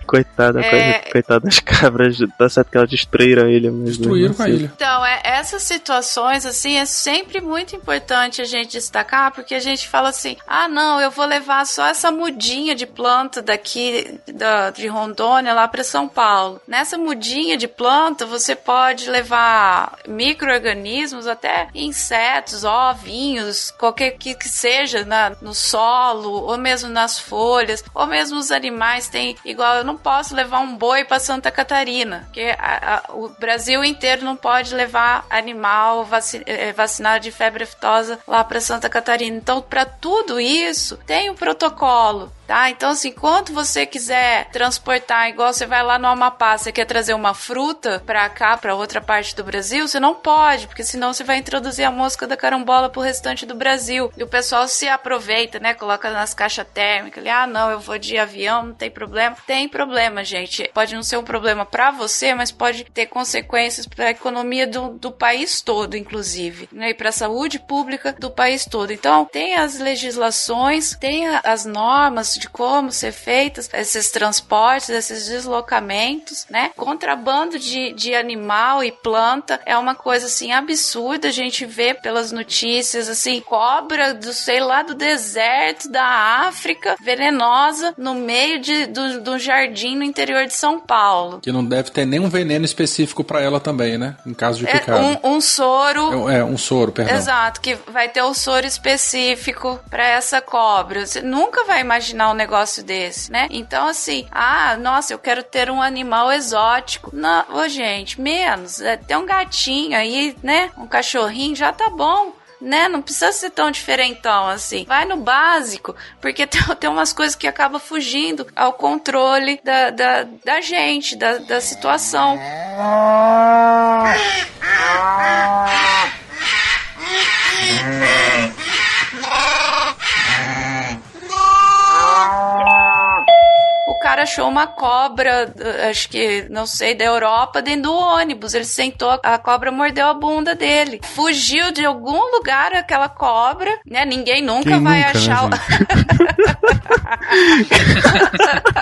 Coitada, É. coitada das cabras, tá certo que elas destruíram a ilha. Mas Destruíram com a assim. ilha. Então, é, essas situações, assim, é sempre muito importante a gente destacar, porque a gente fala assim, ah, não, eu vou levar só essa mudinha de planta daqui da, de Rondônia lá para São Paulo. Nessa mudinha de planta, você pode levar micro-organismos, até insetos, ovinhos, qualquer que, que seja na, no solo, ou mesmo nas folhas, ou mesmo os animais têm, igual eu não posso levar um boi para Santa Catarina, porque a- a- o Brasil inteiro não pode levar animal vaci- eh, vacinado de febre aftosa lá para Santa Catarina. Então, para tudo isso, tem um protocolo. Tá? Então, assim, quando você quiser transportar, igual você vai lá no Amapá, você quer trazer uma fruta pra cá, pra outra parte do Brasil, você não pode, porque senão você vai introduzir a mosca da carambola pro restante do Brasil. E o pessoal se aproveita, né? Coloca nas caixas térmicas ali, ah, não, eu vou de avião, não tem problema. Tem problema, gente. Pode não ser um problema pra você, mas pode ter consequências pra economia do, do país todo, inclusive, né? E pra saúde pública do país todo. Então, tem as legislações, tem a- as normas de como ser feitos esses transportes, esses deslocamentos, né? Contrabando de, de animal e planta é uma coisa assim absurda. A gente vê pelas notícias assim, cobra do sei lá do deserto da África, venenosa no meio de, do, do jardim no interior de São Paulo. Que não deve ter nenhum veneno específico pra ela também, né? Em caso de É picada. um, um soro É, um soro, perdão. Exato, que vai ter o soro específico pra essa cobra. Você nunca vai imaginar um negócio desse, né? Então, assim, ah, nossa, eu quero ter um animal exótico. Não, gente, menos. É, ter um gatinho aí, né? Um cachorrinho já tá bom. né? Não precisa ser tão diferentão assim. Vai no básico, porque tem, tem umas coisas que acabam fugindo ao controle da, da, da gente, da, da situação. O cara achou uma cobra, eh, acho que, não sei, da Europa dentro do ônibus. Ele sentou, a cobra mordeu a bunda dele. Fugiu de algum lugar aquela cobra, né? Ninguém nunca Quem vai nunca, né, achar. o- gente?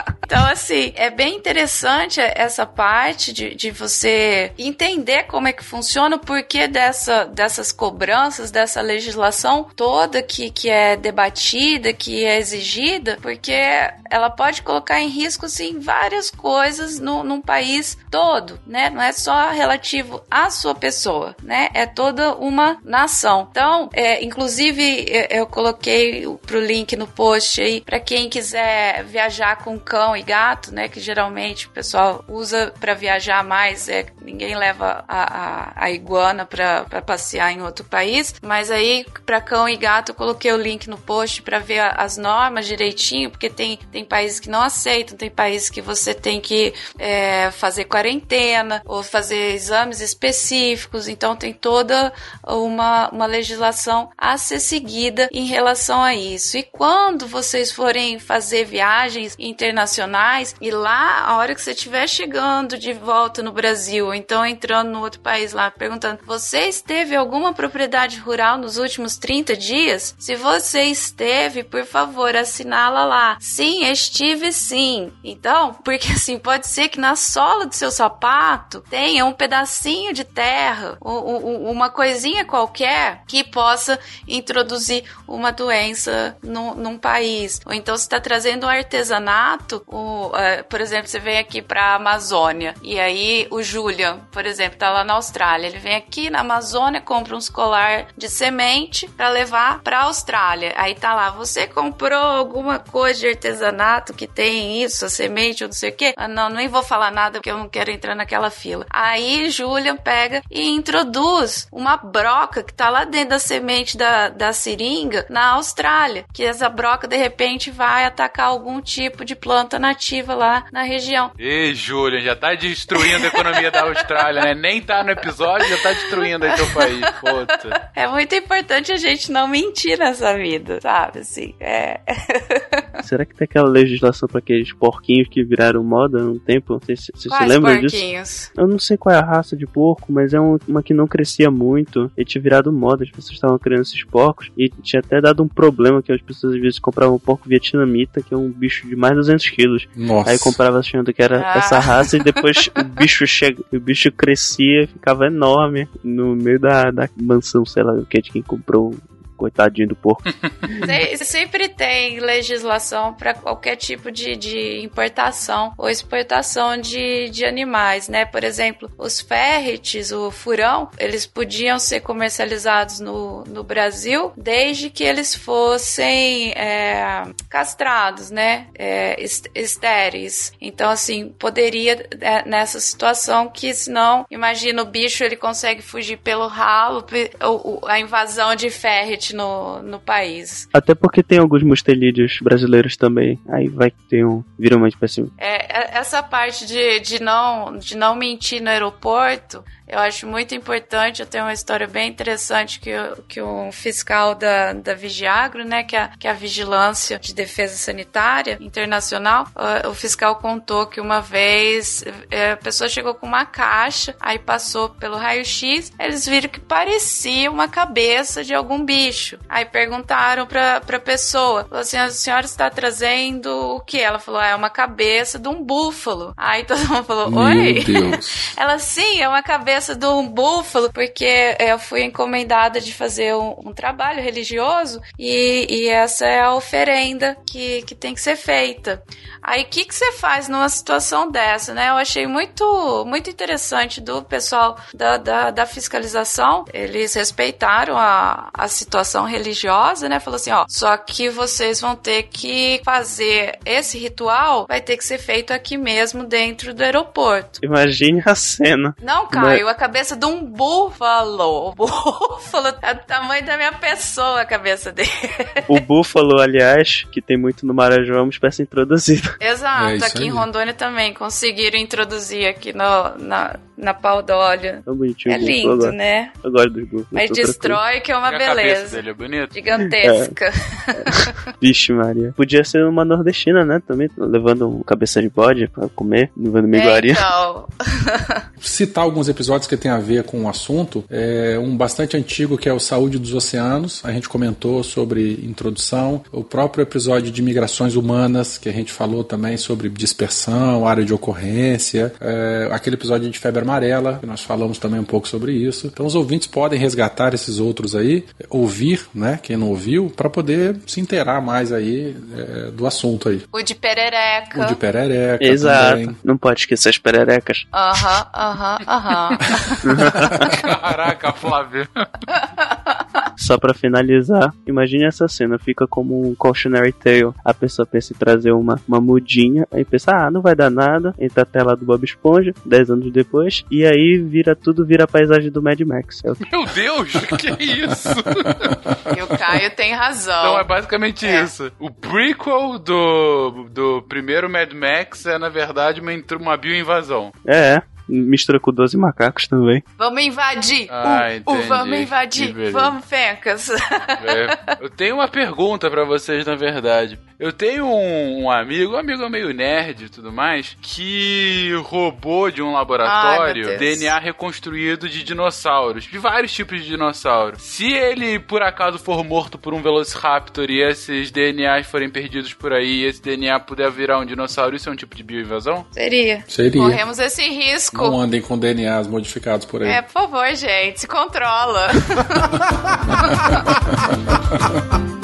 Então, assim, é bem interessante essa parte de, de você entender como é que funciona, o porquê dessa, dessas cobranças, dessa legislação toda que, que é debatida, que é exigida, porque ela pode colocar em risco, assim, várias coisas no, num país todo, né? Não é só relativo à sua pessoa, né? É toda uma nação. Então, é, inclusive, eu, eu coloquei pro link no post aí, para quem quiser viajar com cão e gato, né? Que geralmente o pessoal usa para viajar mais, é, ninguém leva a, a, a iguana para passear em outro país, mas aí para cão e gato eu coloquei o link no post para ver as normas direitinho, porque tem, tem países que não aceitam, tem países que você tem que é, fazer quarentena ou fazer exames específicos, então tem toda uma, uma legislação a ser seguida em relação a isso. E quando vocês forem fazer viagens internacionais e lá, a hora que você estiver chegando de volta no Brasil, ou então entrando no outro país lá, perguntando: você esteve alguma propriedade rural nos últimos 30 dias? Se você esteve, por favor, assinala lá. Sim, estive sim. Então, porque assim, pode ser que na sola do seu sapato tenha um pedacinho de terra, uma coisinha qualquer que possa introduzir uma doença num, num país. Ou então, se está trazendo um artesanato, eh, por exemplo, você vem aqui para a Amazônia e aí o Julian, por exemplo, tá lá na Austrália. Ele vem aqui na Amazônia, compra uns colar de semente para levar para a Austrália. Aí tá lá, você comprou alguma coisa de artesanato que tem isso, a semente ou não sei o quê? Ah, não, nem vou falar nada porque eu não quero entrar naquela fila. Aí Julian pega e introduz uma broca que tá lá dentro da semente da, da seringa na Austrália. Que essa broca de repente vai atacar algum tipo de planta nativa lá na região. Ê, Julian, já tá destruindo a economia da Austrália, né? Nem tá no episódio, já tá destruindo aí teu país. Puta. É muito importante a gente não mentir nessa vida, sabe? Assim, é. Será que tem aquela legislação pra aqueles porquinhos que viraram moda há um tempo? Não sei se você se Quais lembra disso. porquinhos? Eu não sei qual é a raça de porco, mas é um- uma que não crescia muito. E tinha virado moda, as pessoas estavam criando esses porcos. E tinha até dado um problema que as pessoas às vezes compravam um porco vietnamita, que é um bicho de mais de 200 quilos. Nossa. Aí comprava achando que era Ah. essa raça e depois o bicho chega, o bicho crescia, ficava enorme no meio da, da mansão, sei lá, o que de quem comprou. Coitadinho do porco. Se- Sempre tem legislação para qualquer tipo de, de importação ou exportação de, de animais, né? Por exemplo, os ferrets, o furão, eles podiam ser comercializados no, no Brasil desde que eles fossem é, castrados, né? É, est- estéreis. Então, assim, poderia é, nessa situação que senão, imagina o bicho ele consegue fugir pelo ralo, a invasão de ferret no, no país. Até porque tem alguns mustelídeos brasileiros também. Aí vai ter um. Vira uma espécie. É, é- essa parte de, de, não, de não mentir no aeroporto, eu acho muito importante. Eu tenho uma história bem interessante que, que um fiscal da, da Vigiagro, né, que é, a- que é a Vigilância de Defesa Sanitária Internacional, ah, o fiscal contou que uma vez eh, a pessoa chegou com uma caixa, aí passou pelo raio-x, eles viram que parecia uma cabeça de algum bicho. Aí perguntaram pra, pra pessoa, falou assim, a senhora está trazendo o que? Ela falou, "Ah, é uma cabeça de um búfalo. Aí todo mundo falou, oi? Meu Deus. Ela, sim, é uma cabeça de um búfalo, porque é, eu fui encomendada de fazer um, um trabalho religioso e, e essa é a oferenda que, que tem que ser feita. Aí o que, que você faz numa situação dessa, né? Eu achei muito, muito interessante do pessoal da, da, da fiscalização. Eles respeitaram a, a situação religiosa, né? Falou assim, ó, só que vocês vão ter que fazer esse ritual, vai ter que ser feito aqui mesmo dentro do aeroporto. Imagine a cena. Não, Caio, a cabeça de um búfalo. O búfalo é o tamanho da minha pessoa, a cabeça dele. O búfalo, aliás, que tem muito no Marajó, é uma espécie introduzida. Exato, É aqui aí. em Rondônia também conseguiram introduzir aqui no, na, na. Tão bonitinho É o búfalo. eu lindo, gosto. né? Eu gosto dos búfalos. Mas tranquilo. destrói que é uma E a cabeça beleza. dele é bonito? Gigantesca. Vixe, Maria. Podia ser uma nordestina, né? Também, levando um cabeça de bode pra comer, levando É, miguaria. então, citar alguns episódios que tem a ver com o assunto. É um bastante antigo que é o Saúde dos Oceanos. A gente comentou sobre introdução. O próprio episódio de migrações humanas, que a gente falou também sobre dispersão, área de ocorrência. É, aquele episódio de febre amarela, que nós falamos também um pouco sobre isso. Então os ouvintes podem resgatar esses outros aí, ouvir, né? Quem não ouviu, para poder se inteirar mais aí é, do assunto aí. o de perereca. O de perereca Exato. também. Não pode esquecer as pererecas. Aham, aham, aham. Caraca, Flávio. Só pra finalizar, imagine essa cena, fica como um cautionary tale. A pessoa pensa em trazer uma, uma mudinha, aí pensa, ah, não vai dar nada, entra a tela do Bob Esponja, 10 anos depois, e aí vira tudo, vira a paisagem do Mad Max. É o que Meu Deus, que isso? E o Caio tem razão. Então é basicamente É. isso. O prequel do, do primeiro Mad Max é, na verdade, uma, uma bioinvasão. É, mistura com 12 macacos também. Vamos invadir! Ah, uh, uh, entendi. vamos invadir! Vamos, Fencas! É, eu tenho uma pergunta pra vocês, na verdade. Eu tenho um, um amigo, um amigo meio nerd e tudo mais, que roubou de um laboratório Ai. DNA reconstruído de dinossauros, de vários tipos de dinossauro. Se ele, por acaso, for morto por um Velociraptor e esses DNAs forem perdidos por aí e esse DNA puder virar um dinossauro, isso é um tipo de bioinvasão? Seria. Seria. Corremos esse risco. Não andem com DNAs modificados por aí. É, por favor, gente, se controla.